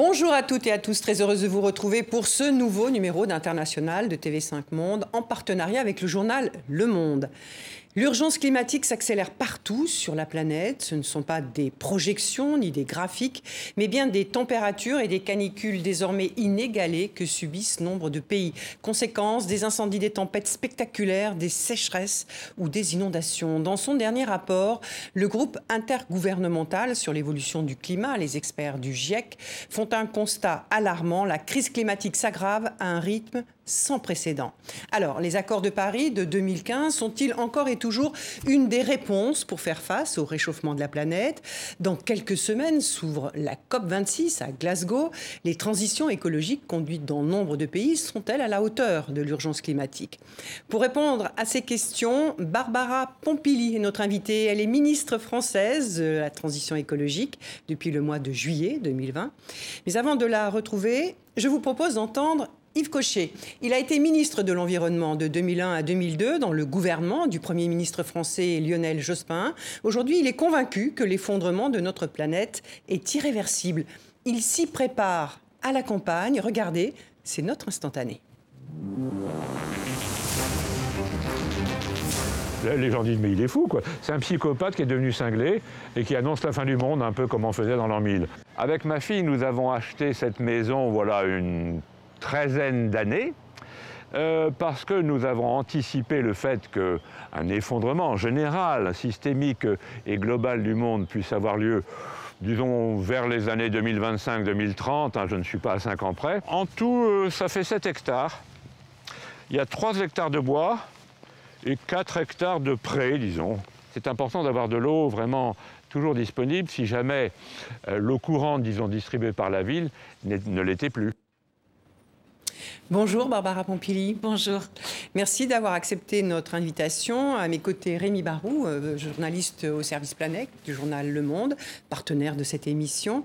Bonjour à toutes et à tous, très heureuse de vous retrouver pour ce nouveau numéro d'International de TV5 Monde en partenariat avec le journal Le Monde. L'urgence climatique s'accélère partout sur la planète. Ce ne sont pas des projections ni des graphiques, mais bien des températures et des canicules désormais inégalées que subissent nombre de pays. Conséquence, des incendies, des tempêtes spectaculaires, des sécheresses ou des inondations. Dans son dernier rapport, le groupe intergouvernemental sur l'évolution du climat, les experts du GIEC, font un constat alarmant. La crise climatique s'aggrave à un rythme sans précédent. Alors, les accords de Paris de 2015 sont-ils encore toujours une des réponses pour faire face au réchauffement de la planète Dans quelques semaines s'ouvre la COP26 à Glasgow. Les transitions écologiques conduites dans nombre de pays sont-elles à la hauteur de l'urgence climatique? Pour répondre à ces questions, Barbara Pompili est notre invitée. Elle est ministre française de la transition écologique depuis le mois de juillet 2020. Mais avant de la retrouver, je vous propose d'entendre Yves Cochet. Il a été ministre de l'Environnement de 2001 à 2002 dans le gouvernement du Premier ministre français Lionel Jospin. Aujourd'hui, il est convaincu que l'effondrement de notre planète est irréversible. Il s'y prépare à la campagne. Regardez, c'est notre instantané. Les gens disent mais il est fou quoi. C'est un psychopathe qui est devenu cinglé et qui annonce la fin du monde un peu comme on faisait dans l'an 1000. Avec ma fille, nous avons acheté cette maison, voilà une treizaine d'années, euh, parce que nous avons anticipé le fait qu'un effondrement général, systémique et global du monde puisse avoir lieu disons vers les années 2025-2030, hein, je ne suis pas à 5 ans près. En tout, euh, ça fait 7 hectares. Il y a 3 hectares de bois et 4 hectares de prés, disons. C'est important d'avoir de l'eau vraiment toujours disponible si jamais euh, l'eau courante, disons, distribuée par la ville ne l'était plus. Bonjour Barbara Pompili. Bonjour. Merci d'avoir accepté notre invitation. À mes côtés, Rémi Barou, euh, journaliste au service Planète du journal Le Monde, partenaire de cette émission.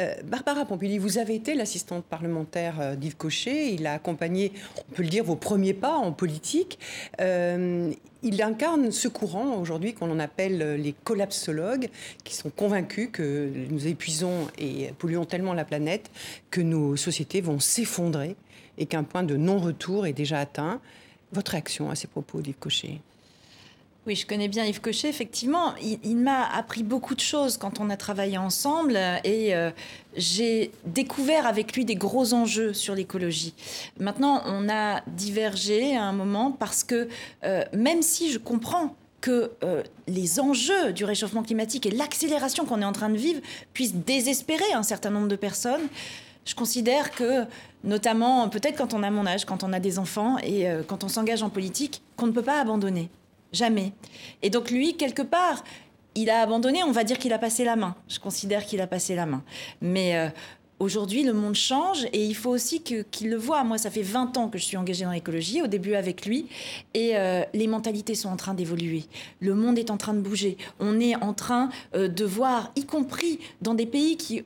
Euh, Barbara Pompili, vous avez été l'assistante parlementaire euh, d'Yves Cochet. Il a accompagné, on peut le dire, vos premiers pas en politique. il incarne ce courant aujourd'hui qu'on appelle les collapsologues, qui sont convaincus que nous épuisons et polluons tellement la planète que nos sociétés vont s'effondrer et qu'un point de non-retour est déjà atteint. Votre réaction à ces propos d'Yves Cochet? Oui, je connais bien Yves Cochet. Effectivement, il, m'a appris beaucoup de choses quand on a travaillé ensemble et euh, j'ai découvert avec lui des gros enjeux sur l'écologie. Maintenant, on a divergé à un moment parce que euh, même si je comprends que euh, les enjeux du réchauffement climatique et l'accélération qu'on est en train de vivre puissent désespérer un certain nombre de personnes, je considère que, notamment, peut-être quand on a mon âge, quand on a des enfants et euh, quand on s'engage en politique, qu'on ne peut pas abandonner. Jamais. Et donc lui, quelque part, il a abandonné, on va dire qu'il a passé la main. Je considère qu'il a passé la main. Mais euh, aujourd'hui, le monde change et il faut aussi qu'il le voit. Moi, ça fait 20 ans que je suis engagée dans l'écologie, au début avec lui, et euh, les mentalités sont en train d'évoluer. Le monde est en train de bouger. On est en train de voir, y compris dans des pays qui,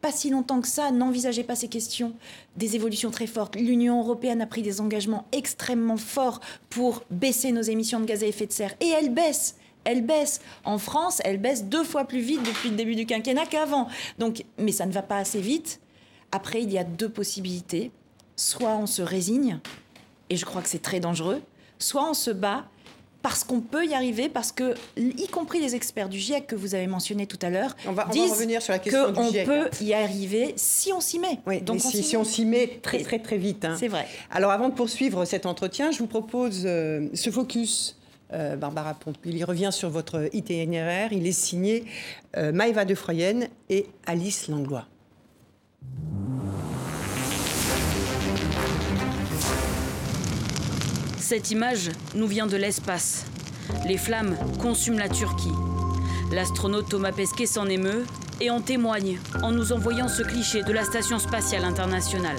pas si longtemps que ça, n'envisageait pas ces questions, des évolutions très fortes. L'Union européenne a pris des engagements extrêmement forts pour baisser nos émissions de gaz à effet de serre. Et elle baisse. Elle baisse. En France, elle baisse deux fois plus vite depuis le début du quinquennat qu'avant. Donc, mais ça ne va pas assez vite. Après, il y a deux possibilités. Soit on se résigne, et je crois que c'est très dangereux, soit on se bat parce qu'on peut y arriver, parce que, y compris les experts du GIEC que vous avez mentionné tout à l'heure, disent revenir sur la question qu'on peut y arriver si on s'y met. Oui, Donc si, on s'y met très très très vite. Hein. C'est vrai. Alors avant de poursuivre cet entretien, je vous propose euh, ce focus. Euh, Barbara Pompil, il revient sur votre itinéraire. Il est signé euh, Maëva de Froyenne et Alice Langlois. Cette image nous vient de l'espace. Les flammes consument la Turquie. L'astronaute Thomas Pesquet s'en émeut et en témoigne en nous envoyant ce cliché de la Station spatiale internationale.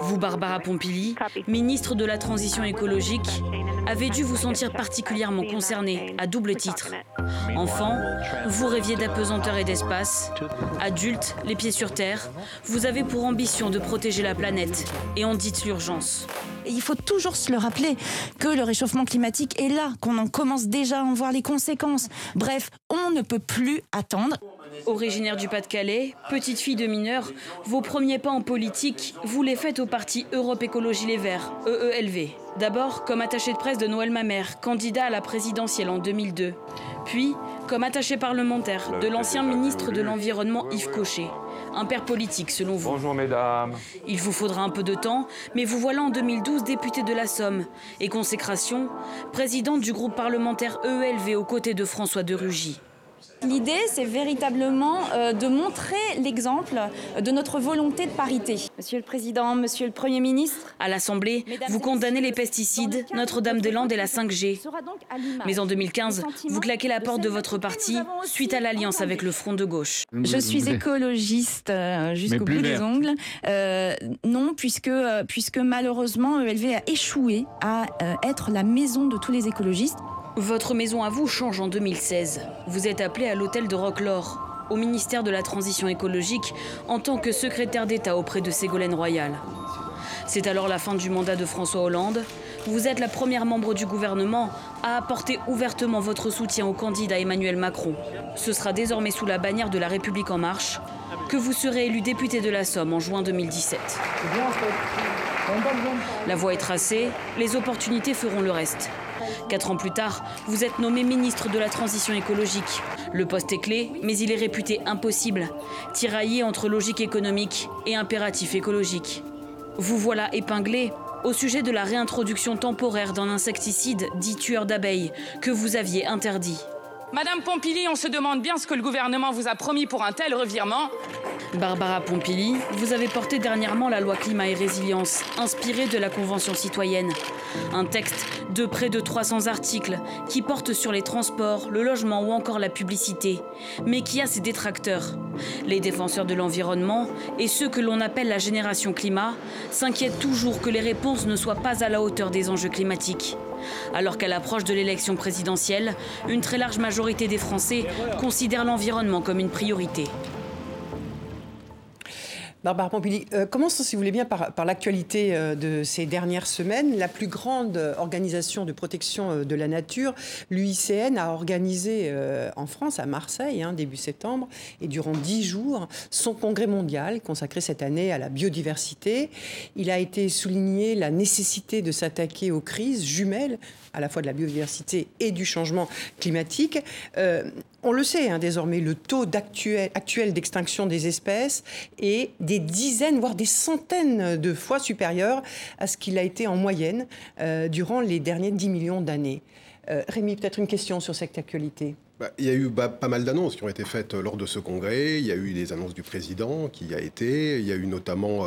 Vous, Barbara Pompili, ministre de la Transition écologique, avez dû vous sentir particulièrement concernée à double titre. Enfant, vous rêviez d'apesanteur et d'espace. Adulte, les pieds sur terre, vous avez pour ambition de protéger la planète et en dites l'urgence. Il faut toujours se le rappeler que le réchauffement climatique est là, qu'on en commence déjà à en voir les conséquences. Bref, on ne peut plus attendre. Originaire du Pas-de-Calais, petite fille de mineur, vos premiers pas en politique, vous les faites au parti Europe Écologie Les Verts, EELV. D'abord comme attaché de presse de Noël Mamère, candidat à la présidentielle en 2002. Puis comme attaché parlementaire de l'ancien ministre de l'Environnement Yves Cochet. Un père politique selon vous. Bonjour mesdames. Il vous faudra un peu de temps, mais vous voilà en 2012 député de la Somme et consécration, présidente du groupe parlementaire EELV aux côtés de François de Rugy. L'idée, c'est véritablement euh, de montrer l'exemple de notre volonté de parité. Monsieur le Président, Monsieur le Premier ministre. À l'Assemblée, vous condamnez les pesticides, Notre-Dame-des-Landes et la 5G. Mais en 2015, vous claquez la porte de votre parti suite à l'alliance avec le Front de gauche. Je suis écologiste euh, jusqu'au bout des ongles. Euh, non, puisque, puisque malheureusement, ELV a échoué à être la maison de tous les écologistes. Votre maison à vous change en 2016. Vous êtes appelé à l'hôtel de Rocklore, au ministère de la Transition écologique, en tant que secrétaire d'État auprès de Ségolène Royal. C'est alors la fin du mandat de François Hollande. Vous êtes la première membre du gouvernement à apporter ouvertement votre soutien au candidat Emmanuel Macron. Ce sera désormais sous la bannière de la République en marche que vous serez élu député de la Somme en juin 2017. La voie est tracée, les opportunités feront le reste. Quatre ans plus tard, vous êtes nommé ministre de la Transition écologique. Le poste est clé, mais il est réputé impossible, tiraillé entre logique économique et impératif écologique. Vous voilà épinglé au sujet de la réintroduction temporaire d'un insecticide dit tueur d'abeilles que vous aviez interdit. Madame Pompili, on se demande bien ce que le gouvernement vous a promis pour un tel revirement. Barbara Pompili, vous avez porté dernièrement la loi climat et résilience, inspirée de la Convention citoyenne. Un texte de près de 300 articles qui porte sur les transports, le logement ou encore la publicité, mais qui a ses détracteurs. Les défenseurs de l'environnement et ceux que l'on appelle la génération climat s'inquiètent toujours que les réponses ne soient pas à la hauteur des enjeux climatiques. Alors qu'à l'approche de l'élection présidentielle, une très large majorité des Français considèrent l'environnement comme une priorité. Barbara Pompili, euh, commençons, si vous voulez bien, par, l'actualité euh, de ces dernières semaines. La plus grande organisation de protection euh, de la nature, l'UICN, a organisé en France, à Marseille, hein, début septembre, et durant dix jours, son congrès mondial consacré cette année à la biodiversité. Il a été souligné la nécessité de s'attaquer aux crises jumelles à la fois de la biodiversité et du changement climatique. Euh, on le sait hein, désormais, le taux actuel d'extinction des espèces est des dizaines, voire des centaines de fois supérieur à ce qu'il a été en moyenne euh, durant les derniers 10 millions d'années. Euh, Rémi, peut-être une question sur cette actualité bah, il y a eu pas mal d'annonces qui ont été faites lors de ce congrès. Il y a eu les annonces du président qui a été. Il y a eu notamment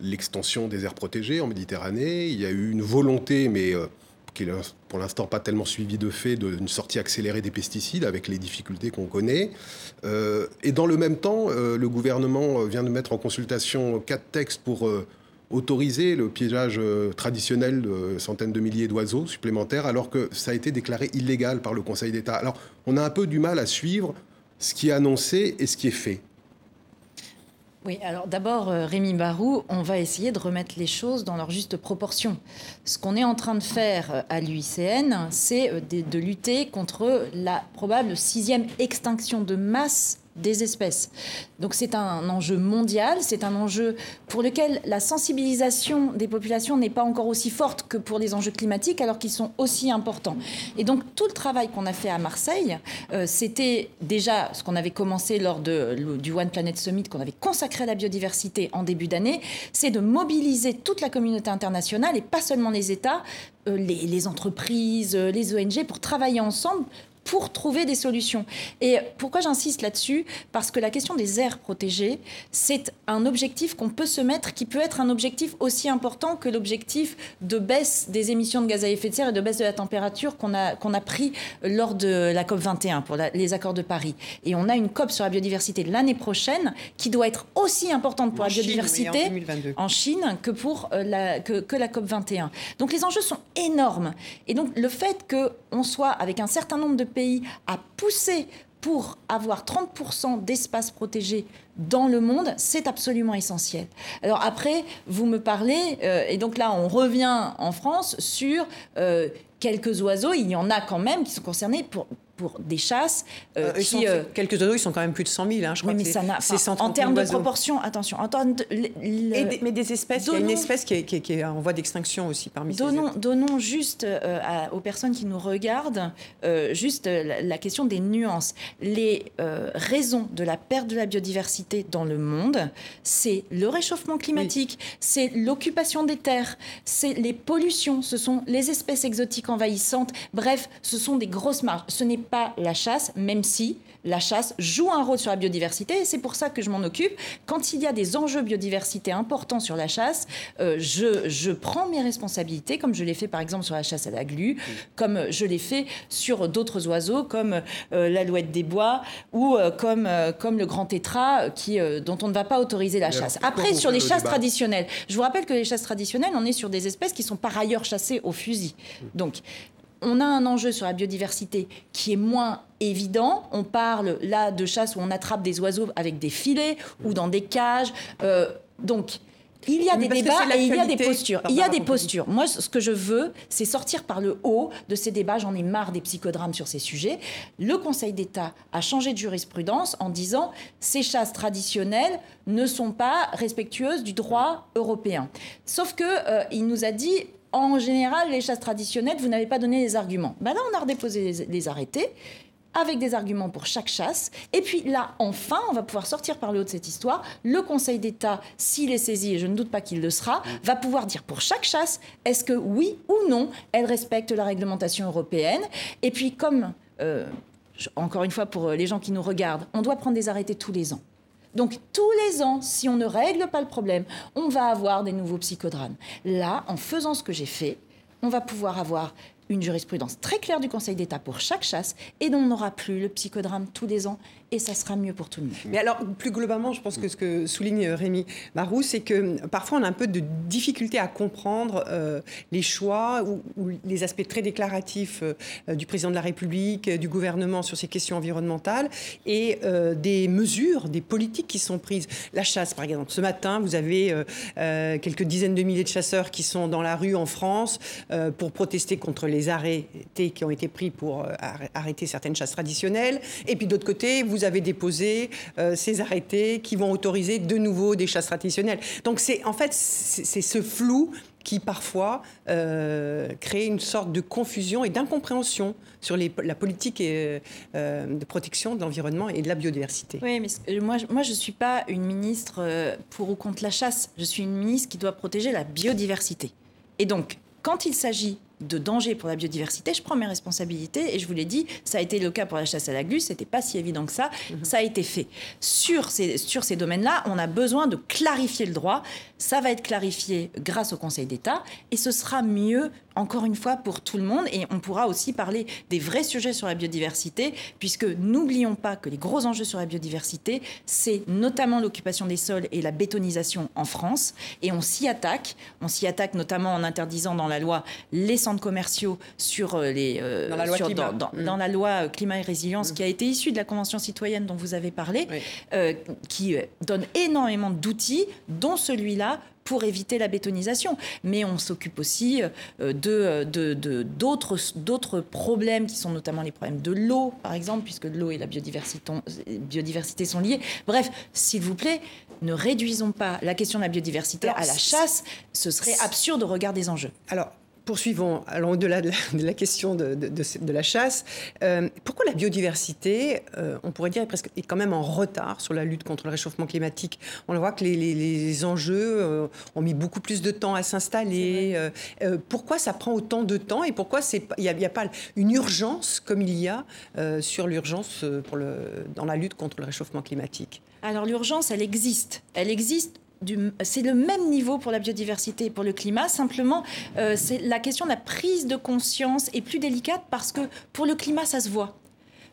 l'extension des aires protégées en Méditerranée. Il y a eu une volonté, mais qui est pour l'instant pas tellement suivi de fait d'une sortie accélérée des pesticides avec les difficultés qu'on connaît. Euh, et dans le même temps, euh, le gouvernement vient de mettre en consultation quatre textes pour euh, autoriser le piégeage traditionnel de centaines de milliers d'oiseaux supplémentaires, alors que ça a été déclaré illégal par le Conseil d'État. Alors on a un peu du mal à suivre ce qui est annoncé et ce qui est fait. Oui, alors d'abord, euh, Rémi Barou, on va essayer de remettre les choses dans leur juste proportion. Ce qu'on est en train de faire euh, à l'UICN, c'est euh, de, de, lutter contre la probable sixième extinction de masse des espèces. Donc c'est un enjeu mondial, c'est un enjeu pour lequel la sensibilisation des populations n'est pas encore aussi forte que pour les enjeux climatiques, alors qu'ils sont aussi importants. Et donc tout le travail qu'on a fait à Marseille, euh, c'était déjà ce qu'on avait commencé lors de, du One Planet Summit, qu'on avait consacré à la biodiversité en début d'année, c'est de mobiliser toute la communauté internationale et pas seulement les États, euh, les, entreprises, euh, les ONG, pour travailler ensemble pour trouver des solutions. Et pourquoi j'insiste là-dessus? Parce que la question des aires protégées, c'est un objectif qu'on peut se mettre, qui peut être un objectif aussi important que l'objectif de baisse des émissions de gaz à effet de serre et de baisse de la température qu'on a, qu'on a pris lors de la COP 21 pour les accords de Paris. Et on a une COP sur la biodiversité l'année prochaine qui doit être aussi importante pour la biodiversité en, Chine que pour euh, la, que, que la COP 21. Donc les enjeux sont énormes. Et donc le fait qu'on soit avec un certain nombre de pays à pousser pour avoir 30% d'espace protégé dans le monde, c'est absolument essentiel. Alors après, vous me parlez, euh, et donc là on revient en France sur euh, quelques oiseaux, il y en a quand même qui sont concernés pour, pour des chasses euh, qui, quelques oiseaux, ils sont quand même plus de 100 000. Hein, je crois mais ça n'a. En termes de proportion, attention. En mais des espèces, il y a une espèce qui est, en voie d'extinction aussi parmi donnons, ces Donnons juste aux personnes qui nous regardent juste la, question des nuances. Les raisons de la perte de la biodiversité dans le monde, c'est le réchauffement climatique, c'est l'occupation des terres, c'est les pollutions, ce sont les espèces exotiques envahissantes. Bref, ce sont des grosses marges. Ce n'est pas la chasse, même si la chasse joue un rôle sur la biodiversité et c'est pour ça que je m'en occupe. Quand il y a des enjeux biodiversité importants sur la chasse, euh, je, prends mes responsabilités, comme je l'ai fait par exemple sur la chasse à la glu, comme je l'ai fait sur d'autres oiseaux comme euh, l'alouette des bois ou euh, comme, comme le grand tétra qui, dont on ne va pas autoriser la chasse. Après, sur les chasses traditionnelles, je vous rappelle que les chasses traditionnelles, on est sur des espèces qui sont par ailleurs chassées au fusil. Donc, on a un enjeu sur la biodiversité qui est moins évident. On parle là de chasse où on attrape des oiseaux avec des filets ou dans des cages. Euh, donc, il y a des débats et il y a des postures. Il y a des postures. Moi, ce que je veux, c'est sortir par le haut de ces débats. J'en ai marre des psychodrames sur ces sujets. Le Conseil d'État a changé de jurisprudence en disant ces chasses traditionnelles ne sont pas respectueuses du droit européen. Sauf que euh, il nous a dit en général, les chasses traditionnelles, vous n'avez pas donné les arguments. Ben là, on a redéposé les, arrêtés avec des arguments pour chaque chasse. Et puis là, enfin, on va pouvoir sortir par le haut de cette histoire. Le Conseil d'État, s'il est saisi, et je ne doute pas qu'il le sera, va pouvoir dire pour chaque chasse, est-ce que oui ou non, elle respecte la réglementation européenne. Et puis, comme, euh, encore une fois, pour les gens qui nous regardent, on doit prendre des arrêtés tous les ans. Donc tous les ans, si on ne règle pas le problème, on va avoir des nouveaux psychodrames. Là, en faisant ce que j'ai fait, on va pouvoir avoir une jurisprudence très claire du Conseil d'État pour chaque chasse et on n'aura plus le psychodrame tous les ans et ça sera mieux pour tout le monde. Mais alors, plus globalement, je pense que ce que souligne Rémi Marou, c'est que parfois on a un peu de difficulté à comprendre euh, les choix ou, les aspects très déclaratifs euh, du président de la République, du gouvernement sur ces questions environnementales et euh, des mesures, des politiques qui sont prises. La chasse, par exemple. Ce matin, vous avez quelques dizaines de milliers de chasseurs qui sont dans la rue en France pour protester contre les arrêtés qui ont été pris pour arrêter certaines chasses traditionnelles. Et puis d'autre côté, vous avez déposé euh, ces arrêtés qui vont autoriser de nouveau des chasses traditionnelles. Donc c'est en fait c'est ce flou qui parfois euh, crée une sorte de confusion et d'incompréhension sur les, la politique euh, de protection de l'environnement et de la biodiversité. Oui, mais moi, moi je ne suis pas une ministre pour ou contre la chasse. Je suis une ministre qui doit protéger la biodiversité. Et donc, quand il s'agit de danger pour la biodiversité, je prends mes responsabilités et je vous l'ai dit, ça a été le cas pour la chasse à la glu, c'était pas si évident que ça, mhm. ça a été fait. Sur ces, sur ces domaines-là, on a besoin de clarifier le droit, ça va être clarifié grâce au Conseil d'État et ce sera mieux encore une fois pour tout le monde et on pourra aussi parler des vrais sujets sur la biodiversité puisque n'oublions pas que les gros enjeux sur la biodiversité, c'est notamment l'occupation des sols et la bétonisation en France et on s'y attaque, on s'y attaque notamment en interdisant dans la loi les centres commerciaux sur euh, les euh, dans, la loi climat. Mmh. Dans, la loi euh, climat et résilience mmh. qui a été issue de la convention citoyenne dont vous avez parlé qui donne énormément d'outils dont celui-là pour éviter la bétonisation. Mais on s'occupe aussi euh, de, de, d'autres, d'autres problèmes qui sont notamment les problèmes de l'eau, par exemple, puisque l'eau et la biodiversité, biodiversité sont liés. Bref, s'il vous plaît, ne réduisons pas la question de la biodiversité à la chasse. Ce serait absurde de regarder des enjeux. Alors, poursuivons, allons au-delà de, la question de, la chasse. Euh, pourquoi la biodiversité, euh, on pourrait dire, est, presque, est quand même en retard sur la lutte contre le réchauffement climatique? On voit que les, enjeux euh, ont mis beaucoup plus de temps à s'installer. pourquoi ça prend autant de temps et pourquoi il n'y a, a, pas une urgence comme il y a sur l'urgence dans la lutte contre le réchauffement climatique? Alors l'urgence, elle existe. Elle existe c'est le même niveau pour la biodiversité et pour le climat. Simplement, euh, la question de la prise de conscience est plus délicate parce que pour le climat, ça se voit.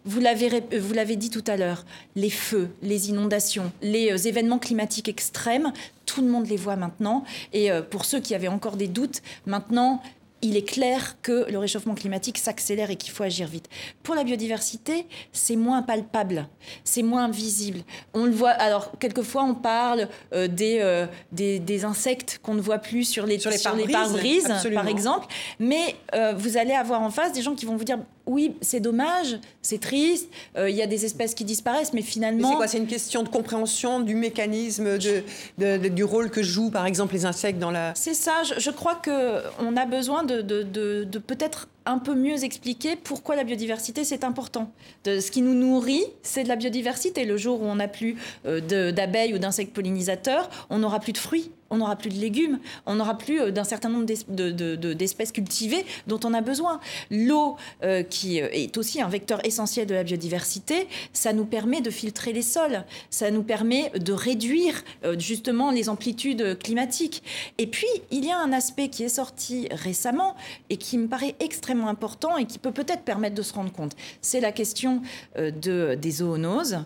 Vous l'avez, l'avez dit tout à l'heure, les feux, les inondations, les euh, événements climatiques extrêmes, tout le monde les voit maintenant. Et euh, pour ceux qui avaient encore des doutes, maintenant, il est clair que le réchauffement climatique s'accélère et qu'il faut agir vite. Pour la biodiversité, c'est moins palpable, c'est moins visible. On le voit. Alors quelquefois, on parle euh, euh, des, des, insectes qu'on ne voit plus sur les, sur les pare-brises, par exemple. Mais euh, vous allez avoir en face des gens qui vont vous dire oui, c'est dommage, c'est triste, il y a des espèces qui disparaissent, mais finalement... c'est quoi C'est une question de compréhension du mécanisme, de, du rôle que jouent par exemple les insectes dans la... C'est ça, je, crois qu'on a besoin de, de peut-être un peu mieux expliquer pourquoi la biodiversité c'est important. De, ce qui nous nourrit, c'est de la biodiversité. Le jour où on n'a plus euh, d'abeilles ou d'insectes pollinisateurs, on n'aura plus de fruits on n'aura plus de légumes, on n'aura plus euh, d'un certain nombre d'espèces cultivées dont on a besoin. L'eau, euh, qui euh, est aussi un vecteur essentiel de la biodiversité, ça nous permet de filtrer les sols, ça nous permet de réduire justement les amplitudes climatiques. Et puis, il y a un aspect qui est sorti récemment et qui me paraît extrêmement important et qui peut peut-être permettre de se rendre compte. C'est la question de, des zoonoses.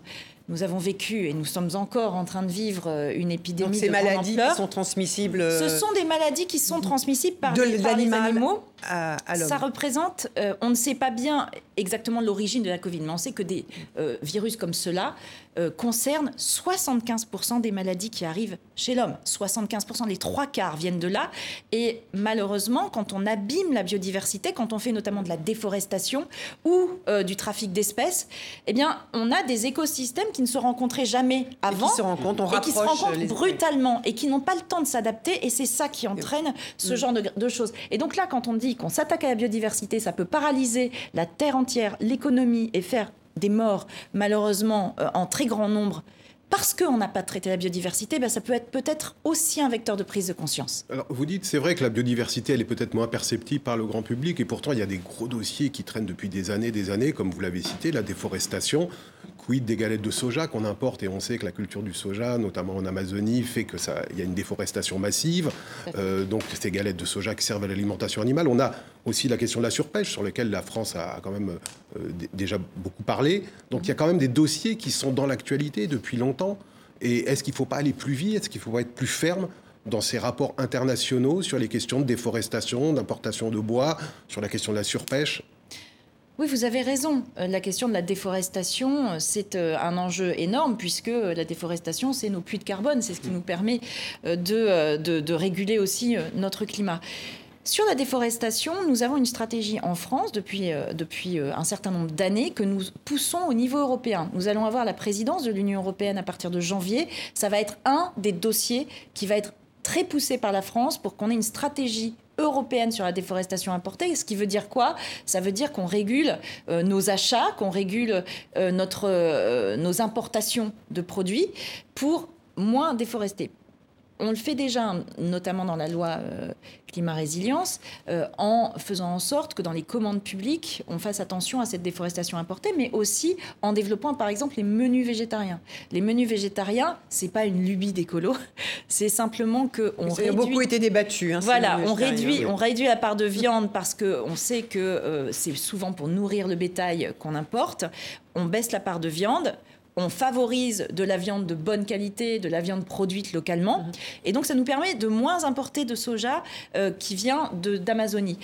Nous avons vécu et nous sommes encore en train de vivre euh, une épidémie Donc ces de maladies qui sont transmissibles. Ce sont des maladies qui sont transmissibles par, les, animaux. À, Ça représente, euh, on ne sait pas bien exactement l'origine de la Covid, mais on sait que des euh, virus comme cela euh, concerne 75% des maladies qui arrivent chez l'homme. 75%, les trois quarts viennent de là. Et malheureusement, quand on abîme la biodiversité, quand on fait notamment de la déforestation ou du trafic d'espèces, eh bien, on a des écosystèmes qui ne se rencontraient jamais avant. Et qui se rencontrent, on et qui se rencontrent brutalement et qui n'ont pas le temps de s'adapter. Et c'est ça qui entraîne ce genre de, de choses. Et donc là, quand on dit qu'on s'attaque à la biodiversité, ça peut paralyser la terre entière, l'économie et faire des morts, malheureusement, euh, en très grand nombre, parce qu'on n'a pas traité la biodiversité, ben, ça peut être peut-être aussi un vecteur de prise de conscience. Alors, vous dites, c'est vrai que la biodiversité, elle est peut-être moins perceptible par le grand public, et pourtant, il y a des gros dossiers qui traînent depuis des années, des années, comme vous l'avez cité, la déforestation, quid des galettes de soja qu'on importe et on sait que la culture du soja, notamment en Amazonie, fait que ça, il y a une déforestation massive. Euh, donc ces galettes de soja qui servent à l'alimentation animale. On a aussi la question de la surpêche sur laquelle la France a quand même euh, déjà beaucoup parlé. Donc il y a quand même des dossiers qui sont dans l'actualité depuis longtemps. Et est-ce qu'il ne faut pas aller plus vite? Est-ce qu'il faut pas être plus ferme dans ces rapports internationaux sur les questions de déforestation, d'importation de bois, sur la question de la surpêche? Oui, vous avez raison. Euh, la question de la déforestation, euh, c'est un enjeu énorme puisque la déforestation, c'est nos puits de carbone. C'est ce qui nous permet de, de, réguler aussi notre climat. Sur la déforestation, nous avons une stratégie en France depuis, depuis un certain nombre d'années que nous poussons au niveau européen. Nous allons avoir la présidence de l'Union européenne à partir de janvier. Ça va être un des dossiers qui va être très poussé par la France pour qu'on ait une stratégie européenne sur la déforestation importée. Ce qui veut dire quoi? Ça veut dire qu'on régule euh, nos achats, qu'on régule euh, notre, euh, nos importations de produits pour moins déforester on le fait déjà, notamment dans la loi euh, climat résilience, euh, en faisant en sorte que dans les commandes publiques, on fasse attention à cette déforestation importée, mais aussi en développant par exemple les menus végétariens. Les menus végétariens, c'est pas une lubie d'écolo, c'est simplement que on réduit. a beaucoup été débattu. Hein, voilà, on réduit, on réduit la part de viande parce que on sait que euh, c'est souvent pour nourrir le bétail qu'on importe. On baisse la part de viande on favorise de la viande de bonne qualité, de la viande produite localement. Mhm. Et donc, ça nous permet de moins importer de soja euh, qui vient d'Amazonie.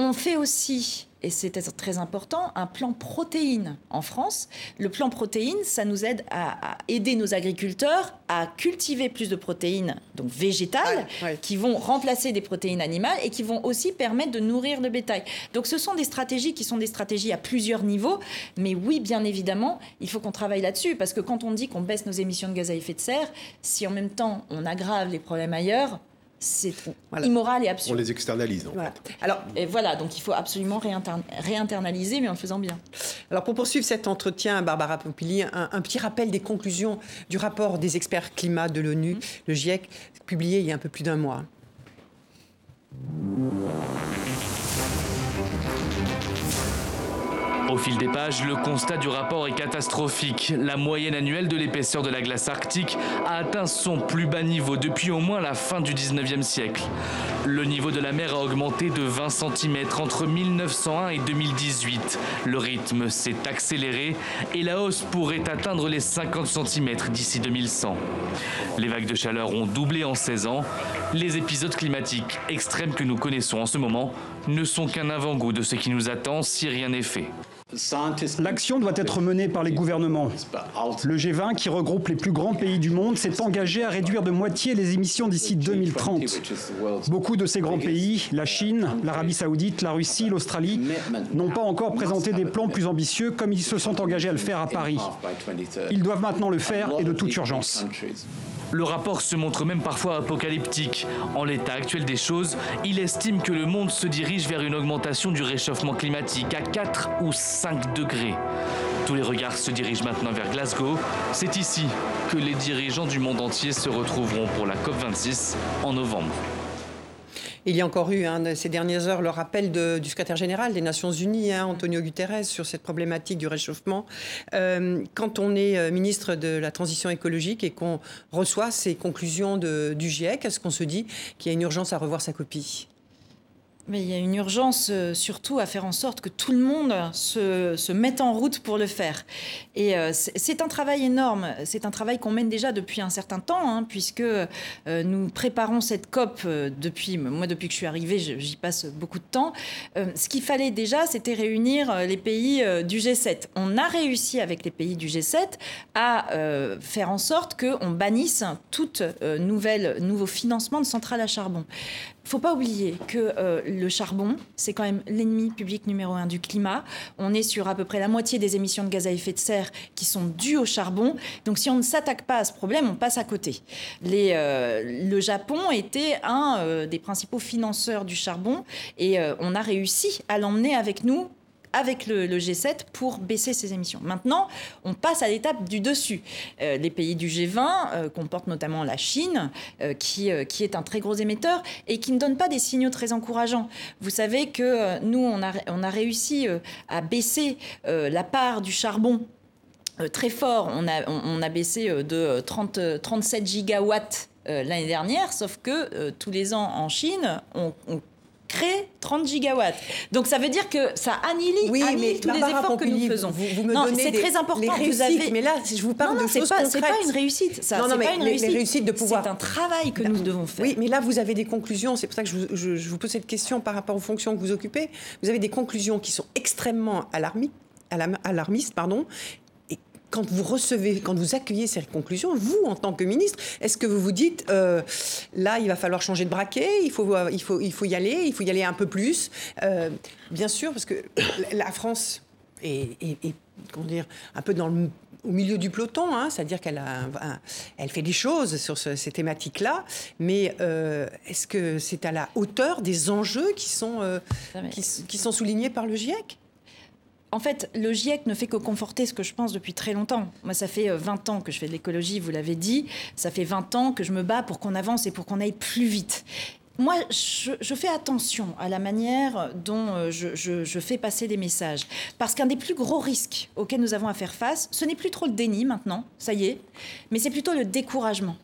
On fait aussi et c'est très important, un plan protéines en France. Le plan protéines, ça nous aide à, aider nos agriculteurs à cultiver plus de protéines, donc végétales, qui vont remplacer des protéines animales et qui vont aussi permettre de nourrir le bétail. Donc ce sont des stratégies qui sont des stratégies à plusieurs niveaux, mais oui, bien évidemment, il faut qu'on travaille là-dessus, parce que quand on dit qu'on baisse nos émissions de gaz à effet de serre, si en même temps on aggrave les problèmes ailleurs, c'est immoral et absurde. On les externalise. En Fait. Alors, et voilà, donc il faut absolument réinternaliser, mais en le faisant bien. Alors, pour poursuivre cet entretien, Barbara Pompili, un, petit rappel des conclusions du rapport des experts climat de l'ONU, mm. le GIEC, publié il y a un peu plus d'un mois. Au fil des pages, le constat du rapport est catastrophique. La moyenne annuelle de l'épaisseur de la glace arctique a atteint son plus bas niveau depuis au moins la fin du 19e siècle. Le niveau de la mer a augmenté de 20 cm entre 1901 et 2018. Le rythme s'est accéléré et la hausse pourrait atteindre les 50 cm d'ici 2100. Les vagues de chaleur ont doublé en 16 ans. Les épisodes climatiques extrêmes que nous connaissons en ce moment ne sont qu'un avant-goût de ce qui nous attend si rien n'est fait. L'action doit être menée par les gouvernements. Le G20, qui regroupe les plus grands pays du monde, s'est engagé à réduire de moitié les émissions d'ici 2030. Beaucoup de ces grands pays, la Chine, l'Arabie saoudite, la Russie, l'Australie, n'ont pas encore présenté des plans plus ambitieux comme ils se sont engagés à le faire à Paris. Ils doivent maintenant le faire et de toute urgence. Le rapport se montre même parfois apocalyptique. En l'état actuel des choses, il estime que le monde se dirige vers une augmentation du réchauffement climatique à 4 ou 5 degrés. Tous les regards se dirigent maintenant vers Glasgow. C'est ici que les dirigeants du monde entier se retrouveront pour la COP26 en novembre. Il y a encore eu hein, ces dernières heures le rappel du secrétaire général des Nations Unies, hein, Antonio Guterres, sur cette problématique du réchauffement. Euh, quand on est euh, ministre de la Transition écologique et qu'on reçoit ces conclusions du GIEC, est-ce qu'on se dit qu'il y a une urgence à revoir sa copie? Mais il y a une urgence euh, surtout à faire en sorte que tout le monde se, mette en route pour le faire. Et euh, c'est un travail énorme. C'est un travail qu'on mène déjà depuis un certain temps, hein, puisque euh, nous préparons cette COP depuis, moi depuis que je suis arrivée, j'y passe beaucoup de temps. ce qu'il fallait déjà, c'était réunir les pays du G7. On a réussi avec les pays du G7 à faire en sorte qu'on bannisse tout nouvelle, nouveau financement de centrales à charbon faut pas oublier que euh, le charbon, c'est quand même l'ennemi public numéro un du climat. On est sur à peu près la moitié des émissions de gaz à effet de serre qui sont dues au charbon. Donc si on ne s'attaque pas à ce problème, on passe à côté. Euh, le Japon était un euh, des principaux financeurs du charbon et on a réussi à l'emmener avec nous avec le, G7 pour baisser ses émissions. Maintenant, on passe à l'étape du dessus. Euh, les pays du G20 euh, comportent notamment la Chine, euh, qui, qui est un très gros émetteur et qui ne donne pas des signaux très encourageants. Vous savez que nous, on a, on a réussi à baisser la part du charbon très fort. On a, on, a baissé de 30, 37 gigawatts l'année dernière, sauf que tous les ans en Chine, on, on crée 30 gigawatts. Donc ça veut dire que ça annihile, oui, mais tous les efforts que nous faisons. Vous, me non, c'est très important. vous avez... Mais là, je vous parle non, de choses pas, C'est pas une réussite. Ça, non, non, mais pas une réussite. Les réussites de pouvoir. C'est un travail que nous devons faire. Oui, mais là, vous avez des conclusions. C'est pour ça que je vous, je vous, pose cette question par rapport aux fonctions que vous occupez. Vous avez des conclusions qui sont extrêmement alarmistes, alarmistes pardon, quand vous recevez, quand vous accueillez ces conclusions, vous, en tant que ministre, est-ce que vous vous dites, euh, là, il va falloir changer de braquet, il faut, il faut, il faut y aller, il faut y aller un peu plus euh, Bien sûr, parce que la France est, comment dire, un peu dans le, au milieu du peloton, hein, c'est-à-dire qu'elle elle fait des choses sur ces thématiques-là, mais euh, est-ce que c'est à la hauteur des enjeux qui sont, qui, qui sont soulignés par le GIEC? En fait, le GIEC ne fait que conforter ce que je pense depuis très longtemps. Moi, ça fait 20 euh, ans que je fais de l'écologie, vous l'avez dit. Ça fait 20 ans que je me bats pour qu'on avance et pour qu'on aille plus vite moi, je, fais attention à la manière dont euh, je, fais passer des messages. Parce qu'un des plus gros risques auxquels nous avons à faire face, ce n'est plus trop le déni maintenant, ça y est, mais c'est plutôt le découragement.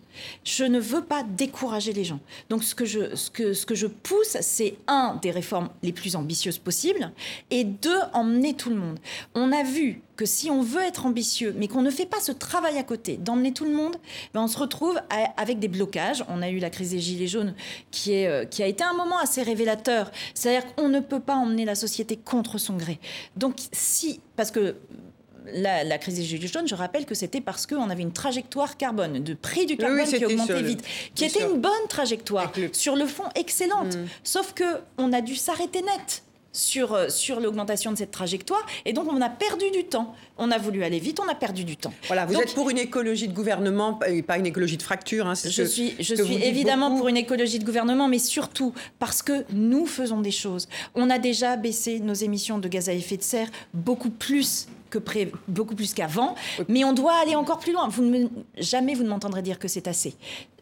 Je ne veux pas décourager les gens. Donc ce que je, ce que, ce que je pousse, c'est un, des réformes les plus ambitieuses possibles, et deux, emmener tout le monde. On a vu que si on veut être ambitieux, mais qu'on ne fait pas ce travail à côté, d'emmener tout le monde, ben on se retrouve avec des blocages. On a eu la crise des Gilets jaunes qui, est, euh, qui a été un moment assez révélateur. C'est-à-dire qu'on ne peut pas emmener la société contre son gré. Donc si, parce que la, crise des Gilets jaunes, je rappelle que c'était parce qu'on avait une trajectoire carbone, de prix du carbone qui augmentait vite, qui était une bonne trajectoire, sur le fond excellente. Mm. Sauf que on a dû s'arrêter net sur, euh, sur l'augmentation de cette trajectoire. Et donc, on a perdu du temps. On a voulu aller vite, on a perdu du temps. Voilà, vous êtes pour une écologie de gouvernement et pas une écologie de fracture. Hein, je suis, je suis évidemment pour une écologie de gouvernement, mais surtout parce que nous faisons des choses. On a déjà baissé nos émissions de gaz à effet de serre beaucoup plus beaucoup plus qu'avant, mais on doit aller encore plus loin. Vous jamais vous ne m'entendrez dire que c'est assez.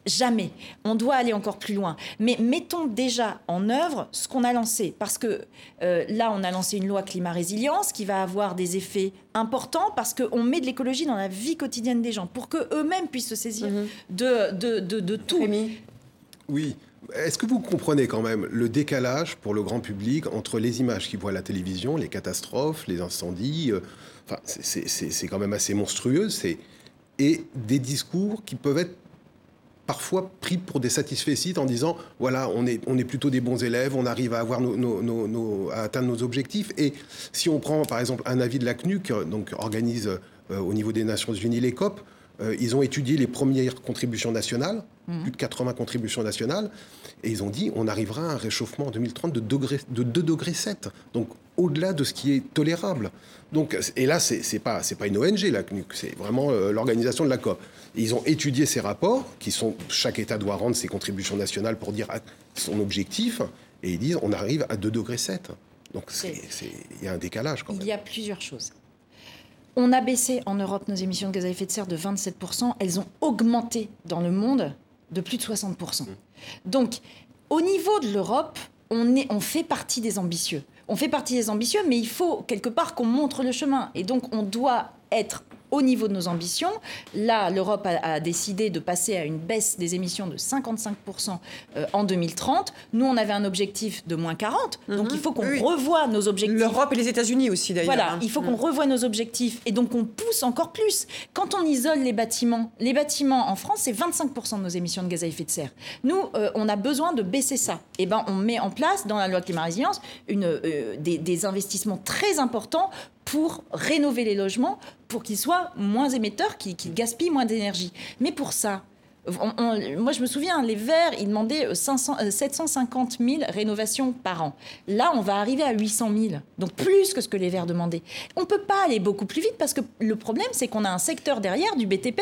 Jamais. On doit aller encore plus loin. Mais mettons déjà en œuvre ce qu'on a lancé. Parce que euh, là, on a lancé une loi climat résilience qui va avoir des effets importants parce qu'on met de l'écologie dans la vie quotidienne des gens pour qu'eux-mêmes puissent se saisir mhm. de, de, tout. Oui. Est-ce que vous comprenez quand même le décalage pour le grand public entre les images qu'ils voient à la télévision, les catastrophes, les incendies euh, Enfin, c'est quand même assez monstrueux. Et des discours qui peuvent être parfois pris pour des satisfaits en disant voilà, on est, on est plutôt des bons élèves, on arrive à, avoir nos, à atteindre nos objectifs. Et si on prend par exemple un avis de la CNUC, donc organise euh, au niveau des Nations Unies les COP, euh, ils ont étudié les premières contributions nationales, mmh. plus de 80 contributions nationales, et ils ont dit on arrivera à un réchauffement en 2030 de, degré, de 2 degrés 7. Donc au-delà de ce qui est tolérable. Donc, et là, ce n'est pas, pas une ONG, la CNUC, c'est vraiment euh, l'organisation de la COP. ils ont étudié ces rapports, qui sont, chaque État doit rendre ses contributions nationales pour dire son objectif, et ils disent on arrive à 2 degrés 7. Donc il y a un décalage. il y a plusieurs choses. On a baissé en Europe nos émissions de gaz à effet de serre de 27%. Elles ont augmenté dans le monde de plus de 60%. Mmh. Donc, au niveau de l'Europe, on, on fait partie des ambitieux. On fait partie des ambitieux, mais il faut quelque part qu'on montre le chemin. Et donc, on doit être au niveau de nos ambitions. Là, l'Europe a, décidé de passer à une baisse des émissions de 55% euh, en 2030. Nous, on avait un objectif de moins 40. Donc, il faut qu'on revoie nos objectifs. L'Europe et les États-Unis aussi, d'ailleurs. Voilà, hein. il faut qu'on mm. revoie nos objectifs. Et donc, on pousse encore plus. Quand on isole les bâtiments, les bâtiments en France, c'est 25% de nos émissions de gaz à effet de serre. Nous, euh, on a besoin de baisser ça. Et eh ben, on met en place, dans la loi climat résilience, une, euh, des, des investissements très importants pour rénover les logements, pour qu'ils soient moins émetteurs, qu'ils gaspillent moins d'énergie. Mais pour ça, moi, je me souviens, les Verts, ils demandaient 500, 750 000 rénovations par an. Là, on va arriver à 800 000, donc plus que ce que les Verts demandaient. On ne peut pas aller beaucoup plus vite parce que le problème, c'est qu'on a un secteur derrière du BTP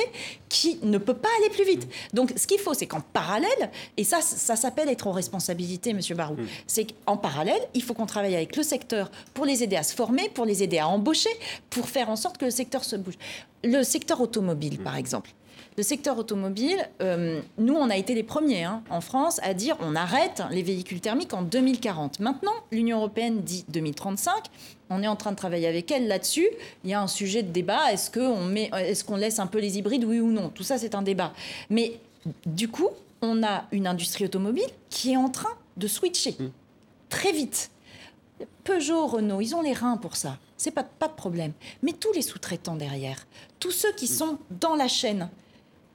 qui ne peut pas aller plus vite. Donc, ce qu'il faut, c'est qu'en parallèle, et ça, ça s'appelle être en responsabilité, Monsieur Barou, mm. c'est qu'en parallèle, il faut qu'on travaille avec le secteur pour les aider à se former, pour les aider à embaucher, pour faire en sorte que le secteur se bouge. Le secteur automobile, par exemple le secteur automobile, euh, nous, on a été les premiers hein, en France à dire on arrête les véhicules thermiques en 2040. Maintenant, l'Union européenne dit 2035. On est en train de travailler avec elle là-dessus. Il y a un sujet de débat. Est-ce qu'on laisse un peu les hybrides, oui ou non? Tout ça, c'est un débat. Mais du coup, on a une industrie automobile qui est en train de switcher mmh. très vite. Peugeot, Renault, ils ont les reins pour ça. C'est pas, pas de problème. Mais tous les sous-traitants derrière, tous ceux qui mmh. sont dans la chaîne,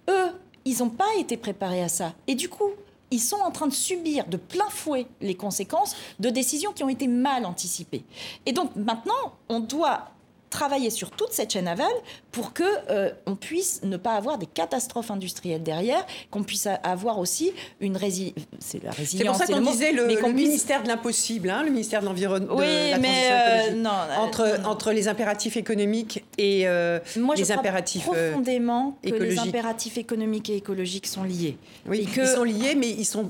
eux, ils n'ont pas été préparés à ça. Et du coup, ils sont en train de subir de plein fouet les conséquences de décisions qui ont été mal anticipées. Et donc maintenant, on doit travailler sur toute cette chaîne aval pour que euh, on puisse ne pas avoir des catastrophes industrielles derrière, qu'on puisse avoir aussi une résilience. C'est la résilience. C'est pour ça qu'on disait le, ministère de l'impossible, hein, le ministère de l'environnement. Oui, mais euh, non, entre euh, entre les impératifs économiques et Moi, les impératifs profondément que les impératifs économiques et écologiques sont liés. Oui, ils sont liés, mais ils sont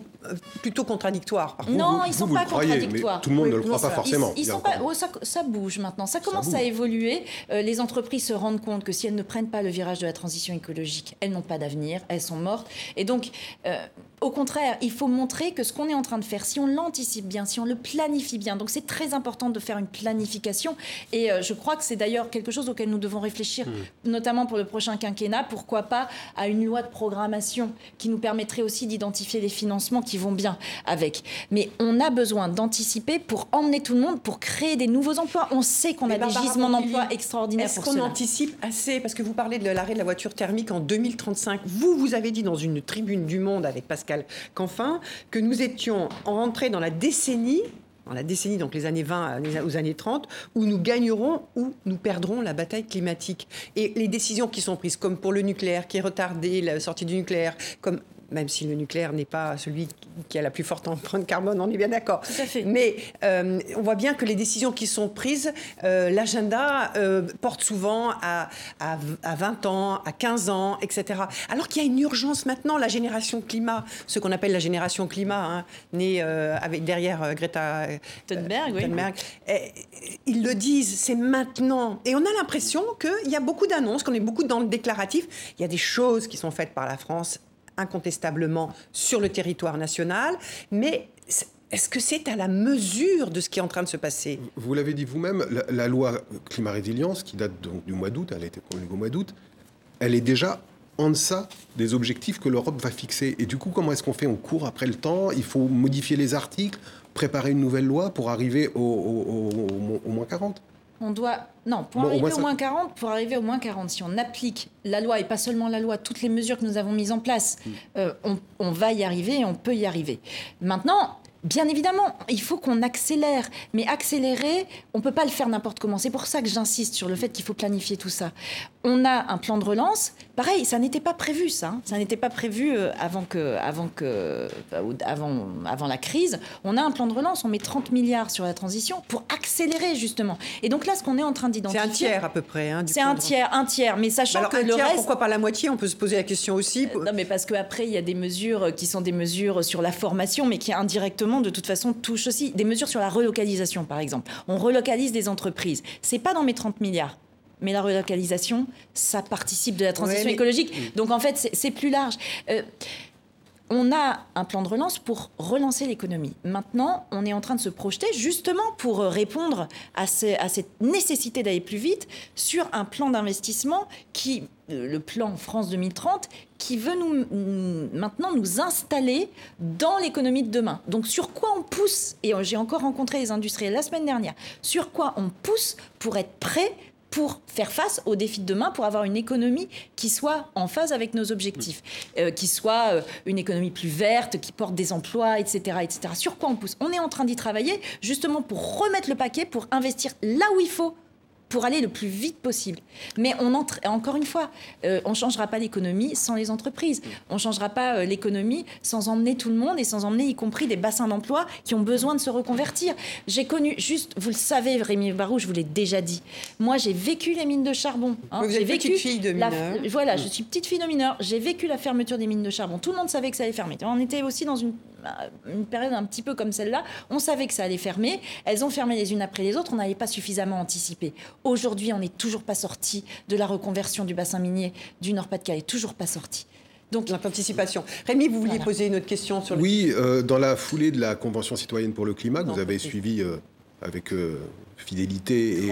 plutôt contradictoires. non, ils ne sont pas contradictoires. tout le monde ne le croit pas forcément. Ils, sont pas, oh, ça, ça, bouge maintenant. Ça commence à évoluer. Les entreprises se rendent compte que si elles ne prennent pas le virage de la transition écologique, elles n'ont pas d'avenir, elles sont mortes. Et donc, euh, au contraire, il faut montrer que ce qu'on est en train de faire, si on l'anticipe bien, si on le planifie bien, donc c'est très important de faire une planification. Et euh, je crois que c'est d'ailleurs quelque chose auquel nous devons réfléchir, mmh. notamment pour le prochain quinquennat. Pourquoi pas à une loi de programmation qui nous permettrait aussi d'identifier les financements qui vont bien avec. Mais on a besoin d'anticiper pour emmener tout le monde, pour créer des nouveaux emplois. On sait qu'on a des gisements d'emplois extraordinaires. Est-ce qu'on anticipe assez? Parce que vous parlez de l'arrêt de la voiture thermique en 2035. Vous, vous avez dit dans une tribune du Monde avec Pascal qu'enfin, que nous étions rentrés dans la décennie dans la décennie, donc les années 20 aux années 30, où nous gagnerons ou nous perdrons la bataille climatique. Et les décisions qui sont prises, comme pour le nucléaire, qui est retardé, la sortie du nucléaire, comme même si le nucléaire n'est pas celui qui a la plus forte empreinte carbone, on est bien d'accord. Mais euh, on voit bien que les décisions qui sont prises, euh, l'agenda euh, porte souvent à, à, 20 ans, à 15 ans, etc. Alors qu'il y a une urgence maintenant, la génération climat, ce qu'on appelle la génération climat, hein, née avec derrière Greta Thunberg, Thunberg ils le disent, c'est maintenant. Et on a l'impression qu'il y a beaucoup d'annonces, qu'on est beaucoup dans le déclaratif. Il y a des choses qui sont faites par la France incontestablement sur le territoire national, mais est-ce que c'est à la mesure de ce qui est en train de se passer? Vous l'avez dit vous-même, la, loi climat résilience, qui date du mois d'août, elle a été promulguée au mois d'août, elle est déjà en deçà des objectifs que l'Europe va fixer. Et du coup, comment est-ce qu'on fait? On court après le temps, il faut modifier les articles, préparer une nouvelle loi pour arriver au, au moins 40 On doit. Non, pour arriver au moins 40, pour arriver au moins 40, si on applique la loi, et pas seulement la loi, toutes les mesures que nous avons mises en place, mm. euh, on, on, va y arriver et on peut y arriver. Maintenant, Bien évidemment, il faut qu'on accélère. Mais accélérer, on ne peut pas le faire n'importe comment. C'est pour ça que j'insiste sur le fait qu'il faut planifier tout ça. On a un plan de relance. Pareil, ça n'était pas prévu, ça. Hein. Ça n'était pas prévu euh, avant, que, avant, que, avant, avant la crise. On a un plan de relance. On met 30 milliards sur la transition pour accélérer, justement. Et donc là, ce qu'on est en train d'identifier. C'est un tiers à peu près. Hein, c'est un tiers, un tiers. Mais sachant que le reste. Pourquoi pas la moitié? On peut se poser la question aussi. Euh, non, mais parce qu'après, il y a des mesures qui sont des mesures sur la formation, mais qui indirectement de toute façon, touche aussi des mesures sur la relocalisation, par exemple. On relocalise des entreprises. C'est pas dans mes 30 milliards. Mais la relocalisation, ça participe de la transition écologique. Donc en fait, c'est plus large. Euh, on a un plan de relance pour relancer l'économie. Maintenant, on est en train de se projeter justement pour répondre à, cette nécessité d'aller plus vite sur un plan d'investissement qui, euh, le plan France 2030, qui veut maintenant nous installer dans l'économie de demain. Donc sur quoi on pousse, et j'ai encore rencontré les industriels la semaine dernière, sur quoi on pousse pour être prêt pour faire face aux défis de demain, pour avoir une économie qui soit en phase avec nos objectifs, euh, qui soit euh, une économie plus verte, qui porte des emplois, etc., etc. Sur quoi on pousse? On est en train d'y travailler justement pour remettre le paquet, pour investir là où il faut pour aller le plus vite possible. Mais on entre, encore une fois, euh, on ne changera pas l'économie sans les entreprises. On ne changera pas euh, l'économie sans emmener tout le monde et sans emmener y compris des bassins d'emploi qui ont besoin de se reconvertir. J'ai connu, juste, vous le savez, Rémi Barou, je vous l'ai déjà dit. Moi, j'ai vécu les mines de charbon. Hein. Vous êtes vécu petite fille de mineur. voilà, je suis petite fille de mineur. J'ai vécu la fermeture des mines de charbon. Tout le monde savait que ça allait fermer. On était aussi dans une une période un petit peu comme celle-là, on savait que ça allait fermer. Elles ont fermé les unes après les autres. On n'avait pas suffisamment anticipé. Aujourd'hui, on n'est toujours pas sorti de la reconversion du bassin minier du Nord-Pas-de-Calais. Toujours pas sorti. Donc l'anticipation. Rémi, vous vouliez poser une autre question sur le... Oui, euh, dans la foulée de la Convention citoyenne pour le climat, que vous avez suivi euh, avec euh, fidélité et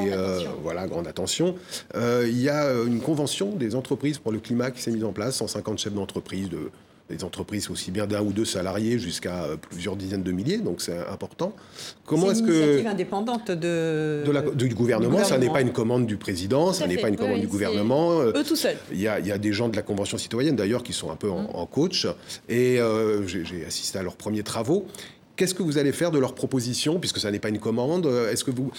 voilà grande attention, il y a une convention des entreprises pour le climat qui s'est mise en place, 150 chefs d'entreprise de des entreprises aussi bien d'un ou deux salariés jusqu'à euh, plusieurs dizaines de milliers, donc c'est important. Comment est-ce que une indépendante de, du gouvernement, ça n'est pas une commande du président, ça n'est pas une commande du gouvernement. Eux tout seuls. Il y, y, a, des gens de la convention citoyenne d'ailleurs qui sont un peu en, mm. coach et euh, j'ai assisté à leurs premiers travaux. Qu'est-ce que vous allez faire de leurs propositions, puisque ça n'est pas une commande? Est-ce que vous,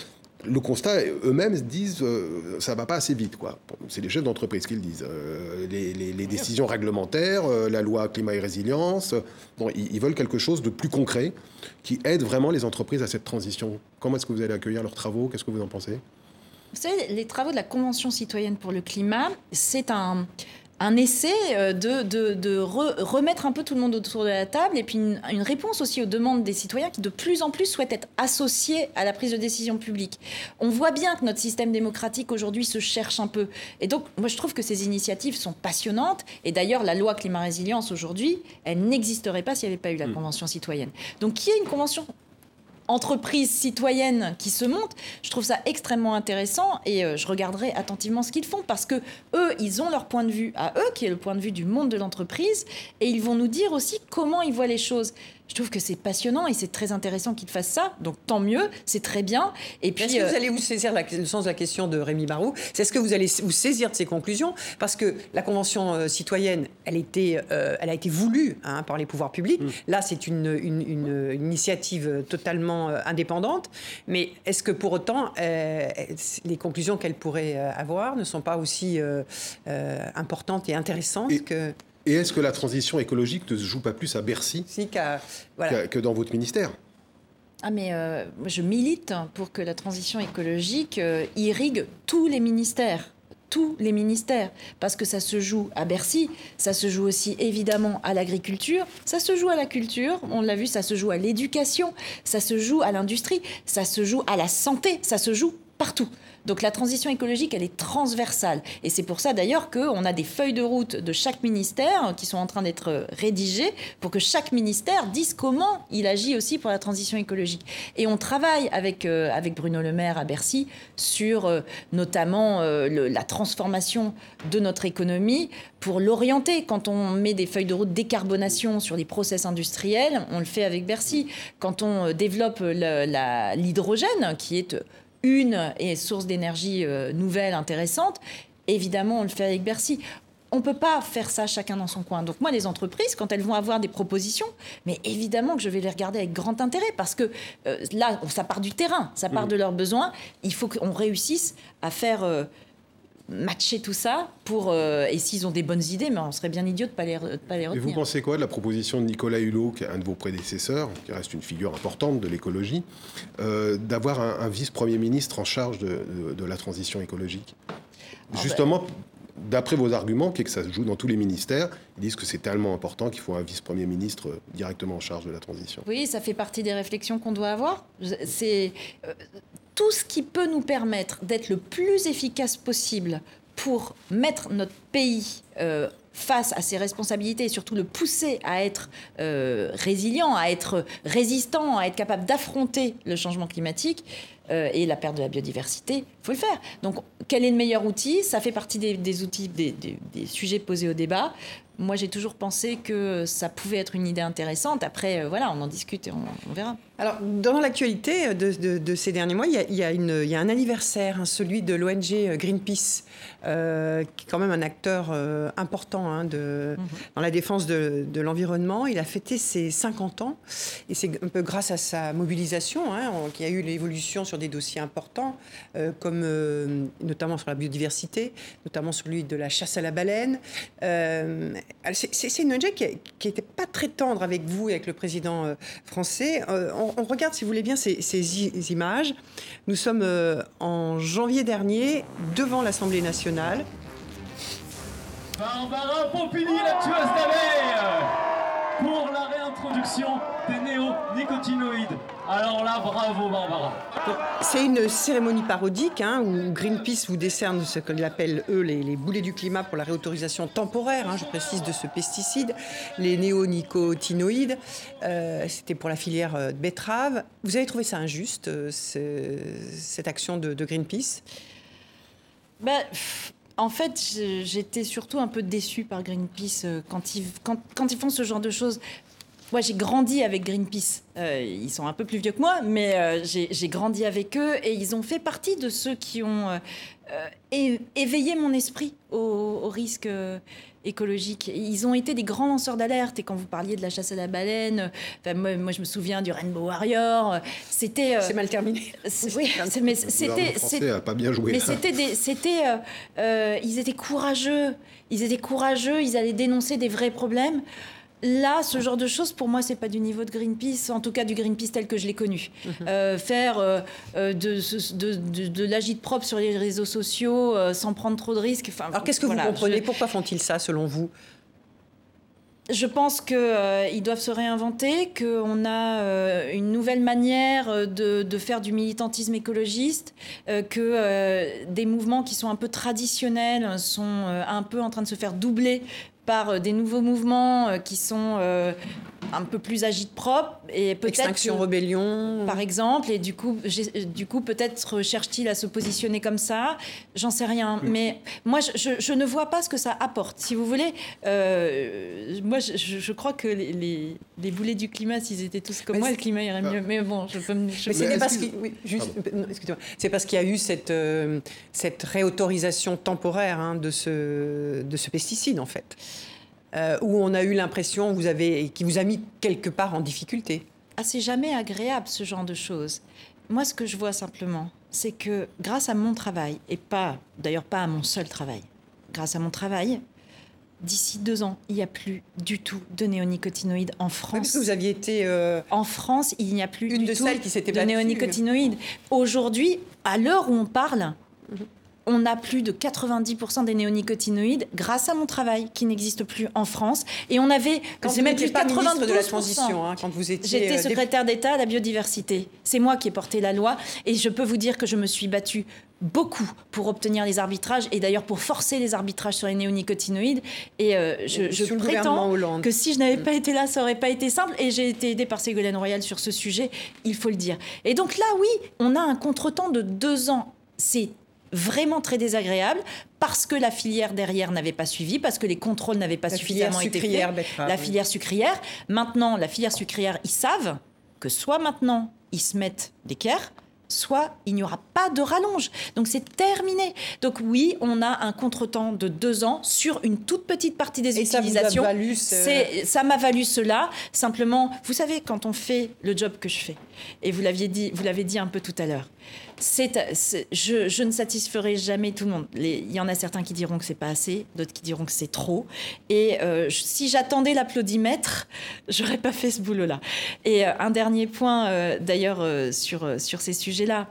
le constat, eux-mêmes disent euh, ça va pas assez vite. quoi. C'est les chefs d'entreprise qui le disent. Euh, les, décisions réglementaires, euh, la loi climat et résilience, bon, ils, veulent quelque chose de plus concret qui aide vraiment les entreprises à cette transition. Comment est-ce que vous allez accueillir leurs travaux? Qu'est-ce que vous en pensez? Vous savez, les travaux de la Convention citoyenne pour le climat, c'est un un essai euh, de, remettre un peu tout le monde autour de la table et puis une, réponse aussi aux demandes des citoyens qui de plus en plus souhaitent être associés à la prise de décision publique. On voit bien que notre système démocratique aujourd'hui se cherche un peu. Et donc, moi, je trouve que ces initiatives sont passionnantes. Et d'ailleurs, la loi climat-résilience aujourd'hui, elle n'existerait pas s'il n'y avait pas eu la mm. Convention citoyenne. Donc, qui est une convention entreprises citoyennes qui se montent, je trouve ça extrêmement intéressant et euh, je regarderai attentivement ce qu'ils font parce que eux, ils ont leur point de vue à eux, qui est le point de vue du monde de l'entreprise, et ils vont nous dire aussi comment ils voient les choses je trouve que c'est passionnant et c'est très intéressant qu'il fasse ça. Donc tant mieux, c'est très bien. Et puis, est-ce que vous euh, allez vous saisir le sens de la question de Rémi Barou C'est est-ce que vous allez vous saisir de ces conclusions? Parce que la convention euh, citoyenne, elle, était, euh, elle a été voulue hein, par les pouvoirs publics. Mm. Là, c'est une, une, initiative totalement indépendante. Mais est-ce que pour autant, les conclusions qu'elle pourrait avoir ne sont pas aussi importantes et intéressantes que et est-ce que la transition écologique ne se joue pas plus à Bercy que dans votre ministère? Ah mais euh, je milite pour que la transition écologique euh, irrigue tous les ministères. Tous les ministères, parce que ça se joue à Bercy, ça se joue aussi évidemment à l'agriculture, ça se joue à la culture, on l'a vu, ça se joue à l'éducation, ça se joue à l'industrie, ça se joue à la santé, ça se joue partout. Donc la transition écologique, elle est transversale. Et c'est pour ça d'ailleurs qu'on a des feuilles de route de chaque ministère qui sont en train d'être rédigées pour que chaque ministère dise comment il agit aussi pour la transition écologique. Et on travaille avec, euh, avec Bruno Le Maire à Bercy sur euh, notamment euh, la transformation de notre économie pour l'orienter. Quand on met des feuilles de route décarbonation sur les process industriels, on le fait avec Bercy. Quand on développe l'hydrogène, qui est une et source d'énergie nouvelle, intéressante, évidemment, on le fait avec Bercy on ne peut pas faire ça chacun dans son coin. Donc moi, les entreprises, quand elles vont avoir des propositions, mais évidemment que je vais les regarder avec grand intérêt parce que là, ça part du terrain, ça part mmh. de leurs besoins. Il faut qu'on réussisse à faire matcher tout ça pour euh, et s'ils ont des bonnes idées mais on serait bien idiot de pas les pas les retenir. Et vous pensez quoi de la proposition de Nicolas Hulot qui est un de vos prédécesseurs qui reste une figure importante de l'écologie euh, d'avoir un, vice-premier ministre en charge de, la transition écologique? Ah ben. Justement d'après vos arguments, qui est que ça se joue dans tous les ministères, ils disent que c'est tellement important qu'il faut un vice-premier ministre directement en charge de la transition. Oui, ça fait partie des réflexions qu'on doit avoir. C'est euh, tout ce qui peut nous permettre d'être le plus efficace possible pour mettre notre pays euh, face à ses responsabilités et surtout le pousser à être euh, résilient, à être résistant, à être capable d'affronter le changement climatique euh, et la perte de la biodiversité, il faut le faire. Donc, quel est le meilleur outil? Ça fait partie des, outils, des, des, sujets posés au débat. Moi, j'ai toujours pensé que ça pouvait être une idée intéressante. Après, voilà, on en discute et on verra. Alors, dans l'actualité de, ces derniers mois, il y a, un anniversaire, hein, celui de l'ONG euh, Greenpeace, euh, qui est quand même un acteur euh, important hein, mhm. dans la défense de, l'environnement. Il a fêté ses 50 ans, et c'est un peu grâce à sa mobilisation hein, qu'il y a eu l'évolution sur des dossiers importants, comme notamment sur la biodiversité, notamment celui de la chasse à la baleine. c'est une ONG qui n'était pas très tendre avec vous et avec le président français on, regarde, si vous voulez bien, ces, images. Nous sommes euh, en janvier dernier devant l'Assemblée nationale. Barbara Pompili, la tueuse d'abeilles pour des néonicotinoïdes. Alors là, bravo Barbara. C'est une cérémonie parodique hein, où Greenpeace vous décerne ce qu'ils appellent, eux, les, boulets du climat pour la réautorisation temporaire, hein, je précise, de ce pesticide, les néonicotinoïdes. Euh, c'était pour la filière euh, de betterave. Vous avez trouvé ça injuste, euh, cette action de, Greenpeace? Ben, en fait, j'étais surtout un peu déçue par Greenpeace euh, quand ils, quand, quand ils font ce genre de choses. Moi, j'ai grandi avec Greenpeace. Euh, ils sont un peu plus vieux que moi, mais euh, j'ai grandi avec eux et ils ont fait partie de ceux qui ont éveillé mon esprit au, au risque écologique. Ils ont été des grands lanceurs d'alerte. Et quand vous parliez de la chasse à la baleine, moi, je me souviens du Rainbow Warrior. C'était. Euh, c'est mal terminé. Oui, mais c'était. pas bien joué. Mais c'était, c'était, euh, euh, ils étaient courageux. Ils étaient courageux. Ils allaient dénoncer des vrais problèmes. Là, ce genre de choses, pour moi, c'est pas du niveau de Greenpeace, en tout cas du Greenpeace tel que je l'ai connu. Mhm. Euh, faire euh, euh, de, de, de, l'agite propre sur les réseaux sociaux sans prendre trop de risques. Enfin, Alors, qu'est-ce que vous comprenez Pourquoi font-ils ça, selon vous? Je pense qu'ils doivent se réinventer, qu'on a une nouvelle manière de, faire du militantisme écologiste, que des mouvements qui sont un peu traditionnels sont un peu en train de se faire doubler par euh, des nouveaux mouvements euh, qui sont euh, un peu plus agite propre et peut-être Extinction Rébellion par exemple et du coup du coup peut-être cherche-t-il à se positionner comme ça. J'en sais rien mm. mais moi je, ne vois pas ce que ça apporte. Si vous voulez moi je, crois que les, les, boulets du climat s'ils étaient tous comme moi le climat irait mieux. Mais bon je peux me c'est parce qu'il c'est parce qu'il y a eu cette cette réautorisation temporaire hein, de ce de ce pesticide en fait euh, où on a eu l'impression vous avez, qui vous a mis quelque part en difficulté ah, C'est jamais agréable ce genre de choses. Moi, ce que je vois simplement, c'est que grâce à mon travail, et pas, d'ailleurs pas à mon seul travail, grâce à mon travail, d'ici deux ans, il n'y a plus du tout de néonicotinoïdes en France. vous aviez été... Euh, en France, il n'y a plus une du de tout celles qui de néonicotinoïdes. Aujourd'hui, à l'heure où on parle, mhm on a plus de 90% des néonicotinoïdes grâce à mon travail qui n'existe plus en France. Et on avait, c'est même plus pas ministre de la transition hein, quand vous étiez. J'étais euh, secrétaire d'État à la biodiversité. C'est moi qui ai porté la loi et je peux vous dire que je me suis battue beaucoup pour obtenir les arbitrages et d'ailleurs pour forcer les arbitrages sur les néonicotinoïdes. Et euh, je, prétends que si je n'avais pas été là, ça aurait pas été simple. Et j'ai été aidée par Ségolène Royal sur ce sujet, il faut le dire. Et donc là, oui, on a un contretemps de deux ans. C'est vraiment très désagréable parce que la filière derrière n'avait pas suivi, parce que les contrôles n'avaient pas suffisamment été faits. la filière sucrière. Maintenant, la filière sucrière, ils savent que soit maintenant ils se mettent d'équerre, soit il n'y aura pas de rallonge. Donc c'est terminé. Donc oui, on a un contretemps de deux ans sur une toute petite partie des utilisations. Ça m'a valu cela. Simplement, vous savez, quand on fait le job que je fais, et vous l'aviez dit, vous l'avez dit un peu tout à l'heure, c'est, je, ne satisferai jamais tout le monde. Il y en a certains qui diront que c'est pas assez, d'autres qui diront que c'est trop. Et euh, si j'attendais l'applaudimètre, j'aurais pas fait ce boulot-là. Et euh, un dernier point, euh, d'ailleurs, sur, sur ces sujets-là.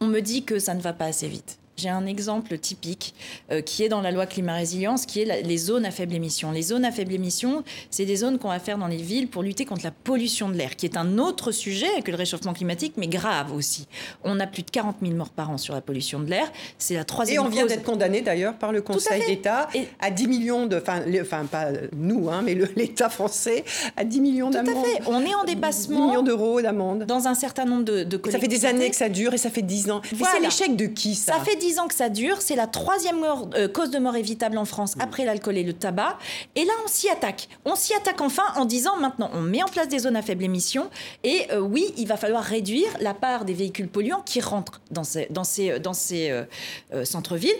On me dit que ça ne va pas assez vite. J'ai un exemple typique euh, qui est dans la loi climat résilience, qui est les zones à faible émission. Les zones à faible émission, c'est des zones qu'on va faire dans les villes pour lutter contre la pollution de l'air, qui est un autre sujet que le réchauffement climatique, mais grave aussi. On a plus de 40 000 morts par an sur la pollution de l'air. C'est la troisième. Et on vient d'être condamné d'ailleurs par le Conseil d'État à 10 millions de, enfin, pas nous, hein, mais l'État français à 10 millions d'amendes. Tout à fait. On est en dépassement. 10 millions d'euros d'amende. Dans un certain nombre de, de Ça fait des années que ça dure et ça fait 10 ans. C'est l'échec de qui ça? Ça fait 10 ans que ça dure. C'est la troisième euh, cause de mort évitable en France après l'alcool et le tabac. Et là, on s'y attaque. On s'y attaque enfin en disant maintenant, on met en place des zones à faible émission. Et euh, oui, il va falloir réduire la part des véhicules polluants qui rentrent dans ces, dans ces, dans ces euh, centres-villes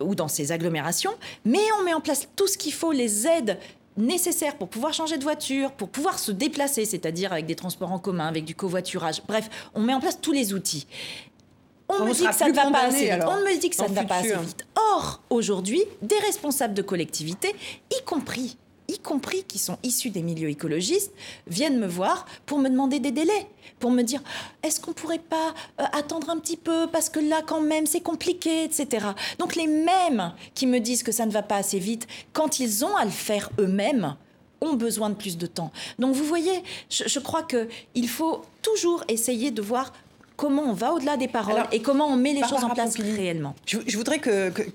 ou dans ces agglomérations. Mais on met en place tout ce qu'il faut, les aides nécessaires pour pouvoir changer de voiture, pour pouvoir se déplacer, c'est-à-dire avec des transports en commun, avec du covoiturage. Bref, on met en place tous les outils. On, me dit que ça ne va pas assez vite. On me dit que ça ne va pas assez vite. Or, aujourd'hui, des responsables de collectivités, y compris y compris qui sont issus des milieux écologistes, viennent me voir pour me demander des délais, pour me dire est-ce qu'on pourrait pas euh, attendre un petit peu parce que là quand même c'est compliqué, etc. Donc les mêmes qui me disent que ça ne va pas assez vite, quand ils ont à le faire eux-mêmes, ont besoin de plus de temps. Donc vous voyez, je, je crois qu'il faut toujours essayer de voir comment on va au-delà des paroles et comment on met les choses en place réellement? Je, voudrais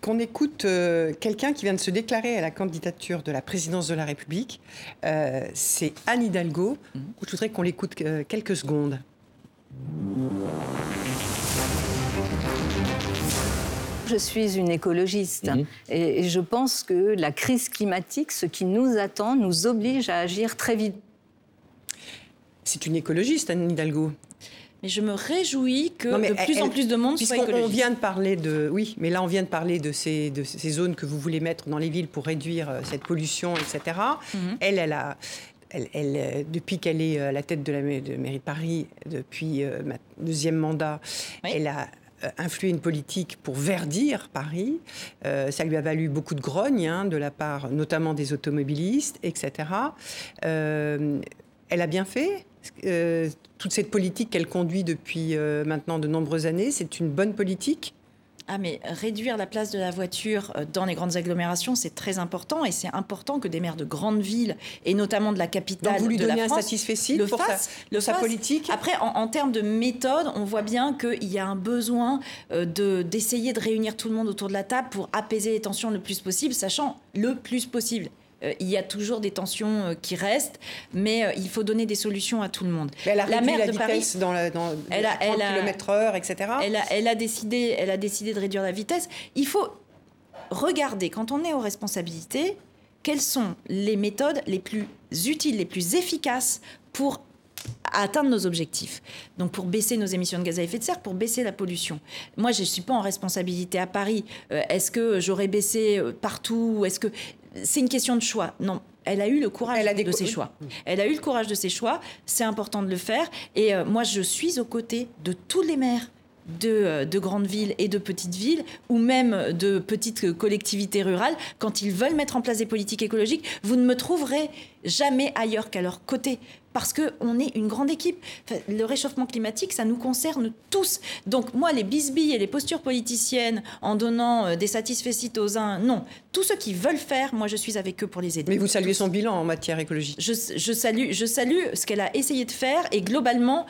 qu'on écoute euh, quelqu'un qui vient de se déclarer à la candidature de la présidence de la République. Euh, c'est Anne Hidalgo. Mhm. Je voudrais qu'on l'écoute euh, quelques secondes. Je suis une écologiste mhm. et je pense que la crise climatique, ce qui nous attend, nous oblige à agir très vite. C'est une écologiste, Anne Hidalgo. Mais je me réjouis que de plus en plus de monde soit écologique. On vient de parler de, oui, mais là on vient de parler de ces, de ces zones que vous voulez mettre dans les villes pour réduire euh, cette pollution, etc. Mhm. Elle, elle a, elle, elle, euh, depuis qu'elle est à la tête de la mairie de Paris, depuis euh, ma deuxième mandat, elle a influé une politique pour verdir Paris. ça lui a valu beaucoup de grogne hein, de la part notamment des automobilistes, etc. elle a bien fait euh, toute cette politique qu'elle conduit depuis euh, maintenant de nombreuses années, c'est une bonne politique? Ah mais réduire la place de la voiture euh, dans les grandes agglomérations, c'est très important et c'est important que des maires de grandes villes et notamment de la capitale Donc vous lui de donnez un satisfait le le sa politique? Après, en, termes de méthode, on voit bien qu'il y a un besoin de d'essayer de réunir tout le monde autour de la table pour apaiser les tensions le plus possible, sachant le plus possible. Euh, il y a toujours des tensions euh, qui restent, mais euh, il faut donner des solutions à tout le monde. elle a la maire de Paris, dans, la, dans elle a, elle km/h, etc. Elle a, elle a, décidé, elle a décidé de réduire la vitesse. Il faut regarder, quand on est aux responsabilités, quelles sont les méthodes les plus utiles, les plus efficaces pour atteindre nos objectifs. Donc pour baisser nos émissions de gaz à effet de serre, pour baisser la pollution. Moi, je ne suis pas en responsabilité à Paris. Est-ce que j'aurais baissé partout Est-ce que c'est une question de choix. Non, elle a eu le courage de ses choix. Elle a eu le courage de ses choix. C'est important de le faire. Et euh, moi, je suis aux côtés de tous les maires euh, de, grandes villes et de petites villes, ou même de petites collectivités rurales, quand ils veulent mettre en place des politiques écologiques, vous ne me trouverez jamais ailleurs qu'à leur côté. Parce qu'on est une grande équipe. le réchauffement climatique, ça nous concerne tous. Donc moi, les bisbilles et les postures politiciennes en donnant euh, des satisfaits aux uns, non. Tous ceux qui veulent faire, moi, je suis avec eux pour les aider. Mais vous saluez son bilan en matière écologique je, je, salue, je salue ce qu'elle a essayé de faire et globalement,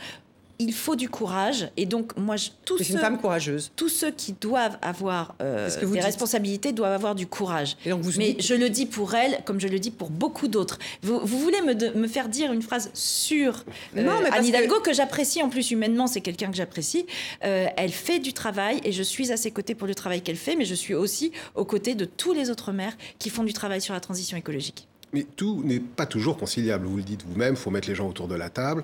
il faut du courage. Et donc, moi, je, tous ceux, une femme courageuse. Tous ceux qui doivent avoir euh, des responsabilités doivent avoir du courage. Mais je le dis pour elle, comme je le dis pour beaucoup d'autres. Vous, voulez me, me, faire dire une phrase sur euh, Anne Hidalgo que, j'apprécie en plus humainement, c'est quelqu'un que j'apprécie. Euh, elle fait du travail et je suis à ses côtés pour le travail qu'elle fait, mais je suis aussi aux côtés de tous les autres maires qui font du travail sur la transition écologique. Mais tout n'est pas toujours conciliable. Vous le dites vous-même, il faut mettre les gens autour de la table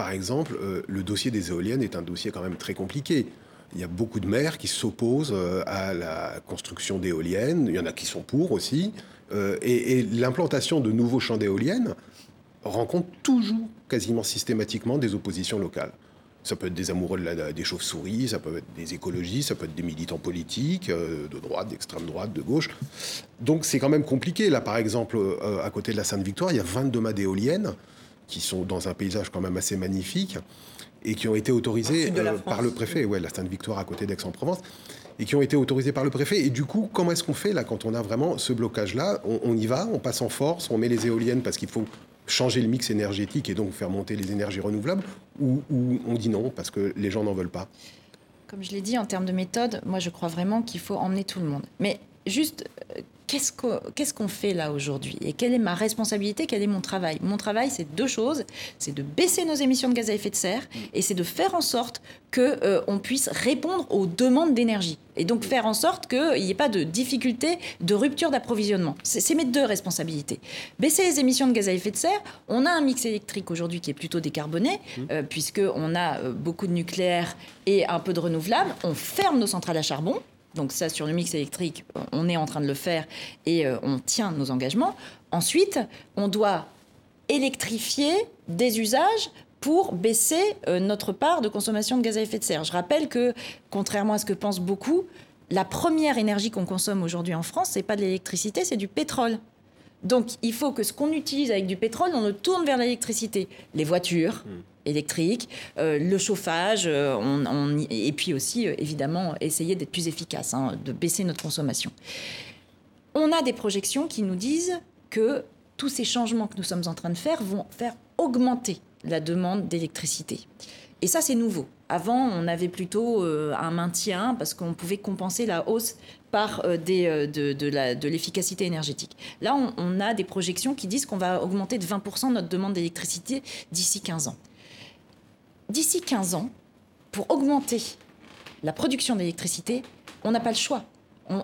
par exemple, le dossier des éoliennes est un dossier quand même très compliqué. Il y a beaucoup de maires qui s'opposent à la construction d'éoliennes. Il y en a qui sont pour aussi. et l'implantation de nouveaux champs d'éoliennes rencontre toujours, quasiment systématiquement, des oppositions locales. Ça peut être des amoureux de des chauves-souris, ça peut être des écologistes, ça peut être des militants politiques, euh, de droite, d'extrême droite, de gauche. Donc c'est quand même compliqué. Là, par exemple, euh, à côté de la Sainte-Victoire, il y a 22 mâts d'éoliennes qui sont dans un paysage quand même assez magnifique et qui ont été autorisés euh, par le préfet. Ouais, la Sainte-Victoire à côté d'Aix-en-Provence et qui ont été autorisés par le préfet. Et du coup, comment est-ce qu'on fait là quand on a vraiment ce blocage-là? On, on, y va, on passe en force, on met les éoliennes parce qu'il faut changer le mix énergétique et donc faire monter les énergies renouvelables ou, on dit non parce que les gens n'en veulent pas? Comme je l'ai dit, en termes de méthode, moi je crois vraiment qu'il faut emmener tout le monde. Mais juste, euh, qu'est-ce qu'on fait là aujourd'hui? Et quelle est ma responsabilité? Quel est mon travail? Mon travail, c'est deux choses. C'est de baisser nos émissions de gaz à effet de serre et c'est de faire en sorte qu'on euh, puisse répondre aux demandes d'énergie. Et donc faire en sorte qu'il n'y ait pas de difficulté, de rupture d'approvisionnement. C'est mes deux responsabilités. Baisser les émissions de gaz à effet de serre, on a un mix électrique aujourd'hui qui est plutôt décarboné, mmh. euh, puisqu'on a euh, beaucoup de nucléaire et un peu de renouvelable. On ferme nos centrales à charbon, donc ça, sur le mix électrique, on est en train de le faire et euh, on tient nos engagements. Ensuite, on doit électrifier des usages pour baisser euh, notre part de consommation de gaz à effet de serre. Je rappelle que, contrairement à ce que pensent beaucoup, la première énergie qu'on consomme aujourd'hui en France, c'est pas de l'électricité, c'est du pétrole. Donc, il faut que ce qu'on utilise avec du pétrole, on le tourne vers l'électricité. Les voitures, mmh électrique, euh, le chauffage, euh, et puis aussi, euh, évidemment, essayer d'être plus efficace, hein, de baisser notre consommation. On a des projections qui nous disent que tous ces changements que nous sommes en train de faire vont faire augmenter la demande d'électricité. Et ça, c'est nouveau. Avant, on avait plutôt un maintien parce qu'on pouvait compenser la hausse par de, l'efficacité énergétique. Là, on, a des projections qui disent qu'on va augmenter de 20% notre demande d'électricité d'ici 15 ans d'ici 15 ans, pour augmenter la production d'électricité, on n'a pas le choix.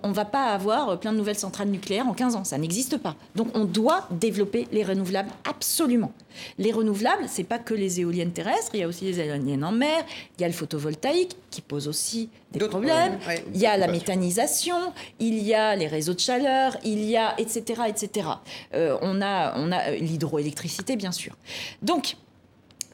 On ne va pas avoir plein de nouvelles centrales nucléaires en 15 ans, ça n'existe pas. Donc on doit développer les renouvelables absolument. Les renouvelables, c'est pas que les éoliennes terrestres, il y a aussi les éoliennes en mer, il y a le photovoltaïque qui pose aussi des problèmes, il y a la méthanisation, il y a les réseaux de chaleur, il y a etc etc. Euh, on a on a l'hydroélectricité bien sûr. Donc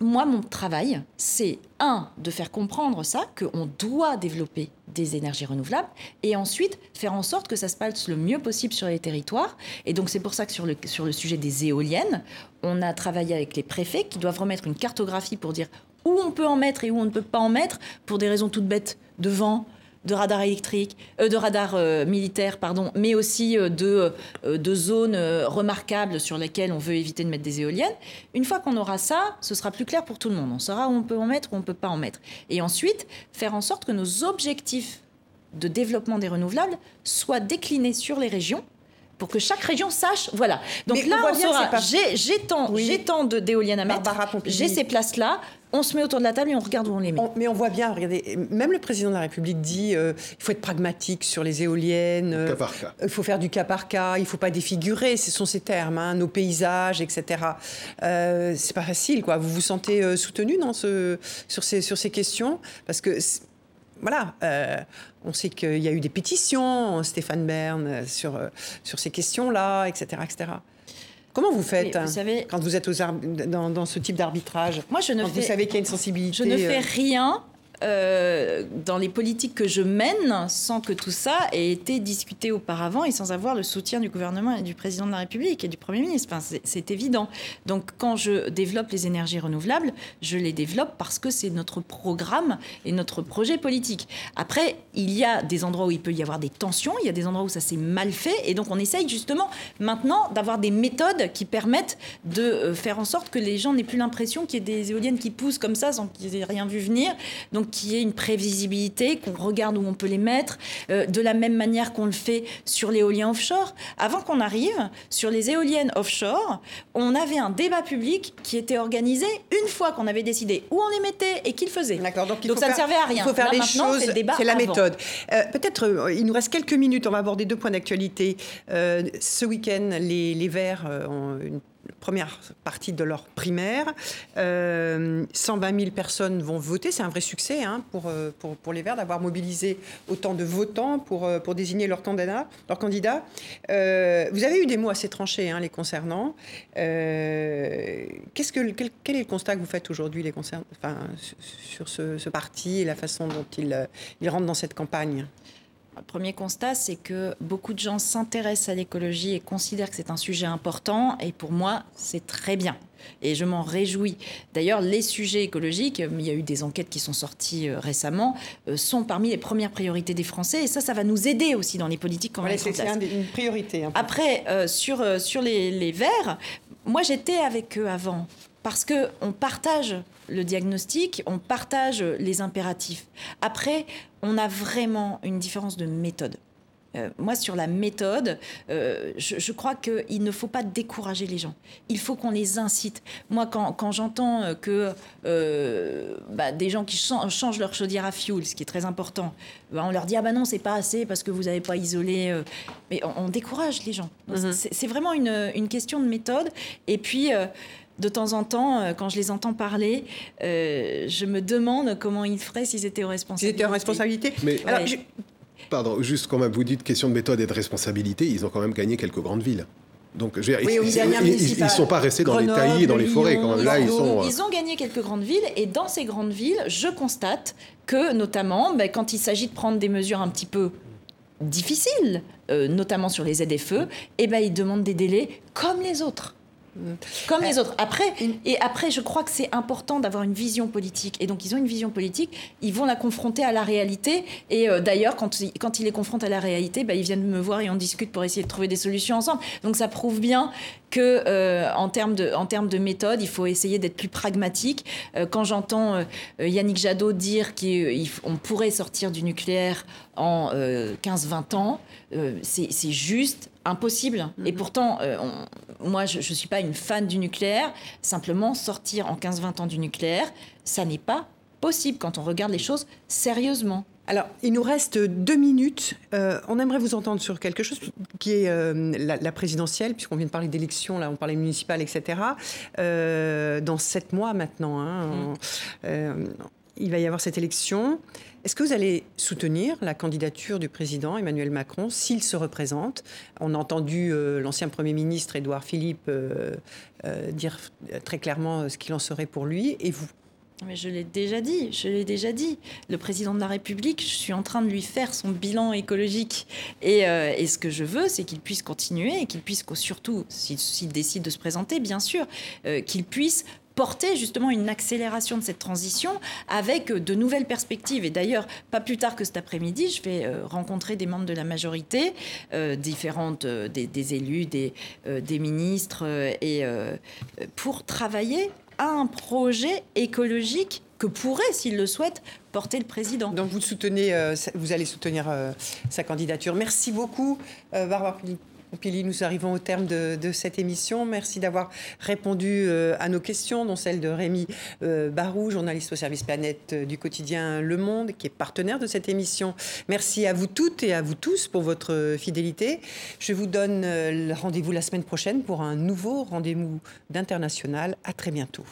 moi, mon travail, c'est un, de faire comprendre ça, qu'on doit développer des énergies renouvelables, et ensuite faire en sorte que ça se passe le mieux possible sur les territoires. Et donc c'est pour ça que sur le, sur le sujet des éoliennes, on a travaillé avec les préfets qui doivent remettre une cartographie pour dire où on peut en mettre et où on ne peut pas en mettre, pour des raisons toutes bêtes de vent, de radars électriques, euh, de radars euh, militaires, pardon, mais aussi euh, de, de zones remarquables sur lesquelles on veut éviter de mettre des éoliennes. Une fois qu'on aura ça, ce sera plus clair pour tout le monde. On saura où on peut en mettre, où on peut pas en mettre. Et ensuite, faire en sorte que nos objectifs de développement des renouvelables soient déclinés sur les régions pour que chaque région sache. Voilà. Donc là, on, saura. J'ai tant, d'éoliennes à mettre. J'ai ces places-là on se met autour de la table et on regarde où on les met. mais on voit bien, regardez, même le président de la République dit euh, il faut être pragmatique sur les éoliennes. Euh, il faut faire du cas par cas, il ne faut pas défigurer, ce sont ces termes, hein, nos paysages, etc. Euh, c'est pas facile, quoi. Vous vous sentez euh, soutenu dans ce, sur, ces, sur ces questions? Parce que voilà, on sait qu'il y a eu des pétitions, Stéphane Bern, sur, sur ces questions-là, etc., etc. Comment vous faites vous savez, quand vous êtes dans, ce type d'arbitrage Moi, je ne Vous savez qu'il y a une sensibilité. Je ne fais euh, rien euh, dans les politiques que je mène sans que tout ça ait été discuté auparavant et sans avoir le soutien du gouvernement et du président de la République et du Premier ministre. C'est évident. Donc quand je développe les énergies renouvelables, je les développe parce que c'est notre programme et notre projet politique. Après, il y a des endroits où il peut y avoir des tensions, il y a des endroits où ça s'est mal fait et donc on essaye justement maintenant d'avoir des méthodes qui permettent de euh, faire en sorte que les gens n'aient plus l'impression qu'il y ait des éoliennes qui poussent comme ça sans qu'ils aient rien vu venir. Donc qu'il y ait une prévisibilité, qu'on regarde où on peut les mettre, euh, de la même manière qu'on le fait sur l'éolien offshore. Avant qu'on arrive sur les éoliennes offshore, on avait un débat public qui était organisé une fois qu'on avait décidé où on les mettait et qui le faisait. D'accord. Donc, ça ne servait à rien. Il faut faire les choses. C'est la méthode. Euh, peut-être, euh, il nous reste quelques minutes. On va aborder deux points d'actualité. ce week-end, les, les Verts ont une première partie de leur primaire. 120 000 personnes vont voter. C'est un vrai succès hein, pour, pour, pour, les Verts d'avoir mobilisé autant de votants pour, pour désigner leur candidat. Leur candidat. vous avez eu des mots assez tranchés hein, les concernant. Quel, est le constat que vous faites aujourd'hui enfin, sur ce, parti et la façon dont il rentre dans cette campagne? Le premier constat, c'est que beaucoup de gens s'intéressent à l'écologie et considèrent que c'est un sujet important. Et pour moi, c'est très bien. Et je m'en réjouis. D'ailleurs, les sujets écologiques, il y a eu des enquêtes qui sont sorties euh, récemment, euh, sont parmi les premières priorités des Français. Et ça, ça va nous aider aussi dans les politiques qu'on va C'est une priorité. Après, euh, sur, sur les, les Verts, moi j'étais avec eux avant parce qu'on partage le diagnostic, on partage les impératifs. Après, on a vraiment une différence de méthode. Euh, moi, sur la méthode, euh, je, crois qu'il ne faut pas décourager les gens. Il faut qu'on les incite. Moi, quand, j'entends que euh, bah, des gens qui changent leur chaudière à fioul, ce qui est très important, bah, on leur dit ah bah non, c'est pas assez parce que vous n'avez pas isolé. mais on, décourage les gens. Mhm. C'est vraiment une, une, question de méthode. Et puis de temps en temps, euh, quand je les entends parler, euh, je me demande comment ils feraient s'ils étaient aux responsabilités. S'ils étaient en responsabilité Mais Pardon, juste quand même, vous dites question de méthode et de responsabilité, ils ont quand même gagné quelques grandes villes. Donc, je veux dire, ils ne sont pas restés dans les taillis, dans les forêts. Quand même. Là, ils, sont, euh, ils ont gagné quelques grandes villes. Et dans ces grandes villes, je constate que, notamment, ben, quand il s'agit de prendre des mesures un petit peu difficiles, notamment sur les ZFE, eh ben, ils demandent des délais comme les autres. Comme les autres. Après, et après, je crois que c'est important d'avoir une vision politique. Et donc, ils ont une vision politique, ils vont la confronter à la réalité. Et euh, d'ailleurs, quand, quand ils les confrontent à la réalité, bah, ils viennent me voir et on discute pour essayer de trouver des solutions ensemble. Donc, ça prouve bien que euh, en termes de en termes de méthode, il faut essayer d'être plus pragmatique. Euh, quand j'entends Yannick Jadot dire qu'on pourrait sortir du nucléaire en 15-20 ans, c'est juste impossible. Et mhm. pourtant, euh, moi, je ne suis pas une fan du nucléaire. Simplement, sortir en 15-20 ans du nucléaire, ça n'est pas possible quand on regarde les choses sérieusement. Alors, il nous reste deux minutes. Euh, on aimerait vous entendre sur quelque chose qui est euh, la, présidentielle, puisqu'on vient de parler d'élections, là, on parlait municipales, etc. dans sept mois maintenant, hein, mhm. Il va y avoir cette élection. Est-ce que vous allez soutenir la candidature du président Emmanuel Macron s'il se représente? On a entendu euh, l'ancien Premier ministre Édouard Philippe euh, euh, dire très clairement ce qu'il en serait pour lui. Et vous? Mais je l'ai déjà dit, je l'ai déjà dit. Le président de la République, je suis en train de lui faire son bilan écologique. Et, et ce que je veux, c'est qu'il puisse continuer et qu'il puisse, surtout, s'il décide de se présenter, bien sûr, qu'il puisse porter justement une accélération de cette transition avec euh, de nouvelles perspectives. Et d'ailleurs, pas plus tard que cet après-midi, je vais euh, rencontrer des membres de la majorité, euh, différentes, des, élus, des, des ministres, et pour travailler à un projet écologique que pourrait, s'il le souhaite, porter le président. Donc vous soutenez, vous allez soutenir sa candidature. Merci beaucoup, Barbara Pili, nous arrivons au terme de, cette émission. Merci d'avoir répondu euh, à nos questions, dont celle de Rémi euh, Barou, journaliste au service Planète euh, du quotidien Le Monde, qui est partenaire de cette émission. Merci à vous toutes et à vous tous pour votre fidélité. Je vous donne rendez-vous la semaine prochaine pour un nouveau rendez-vous d'international. À très bientôt.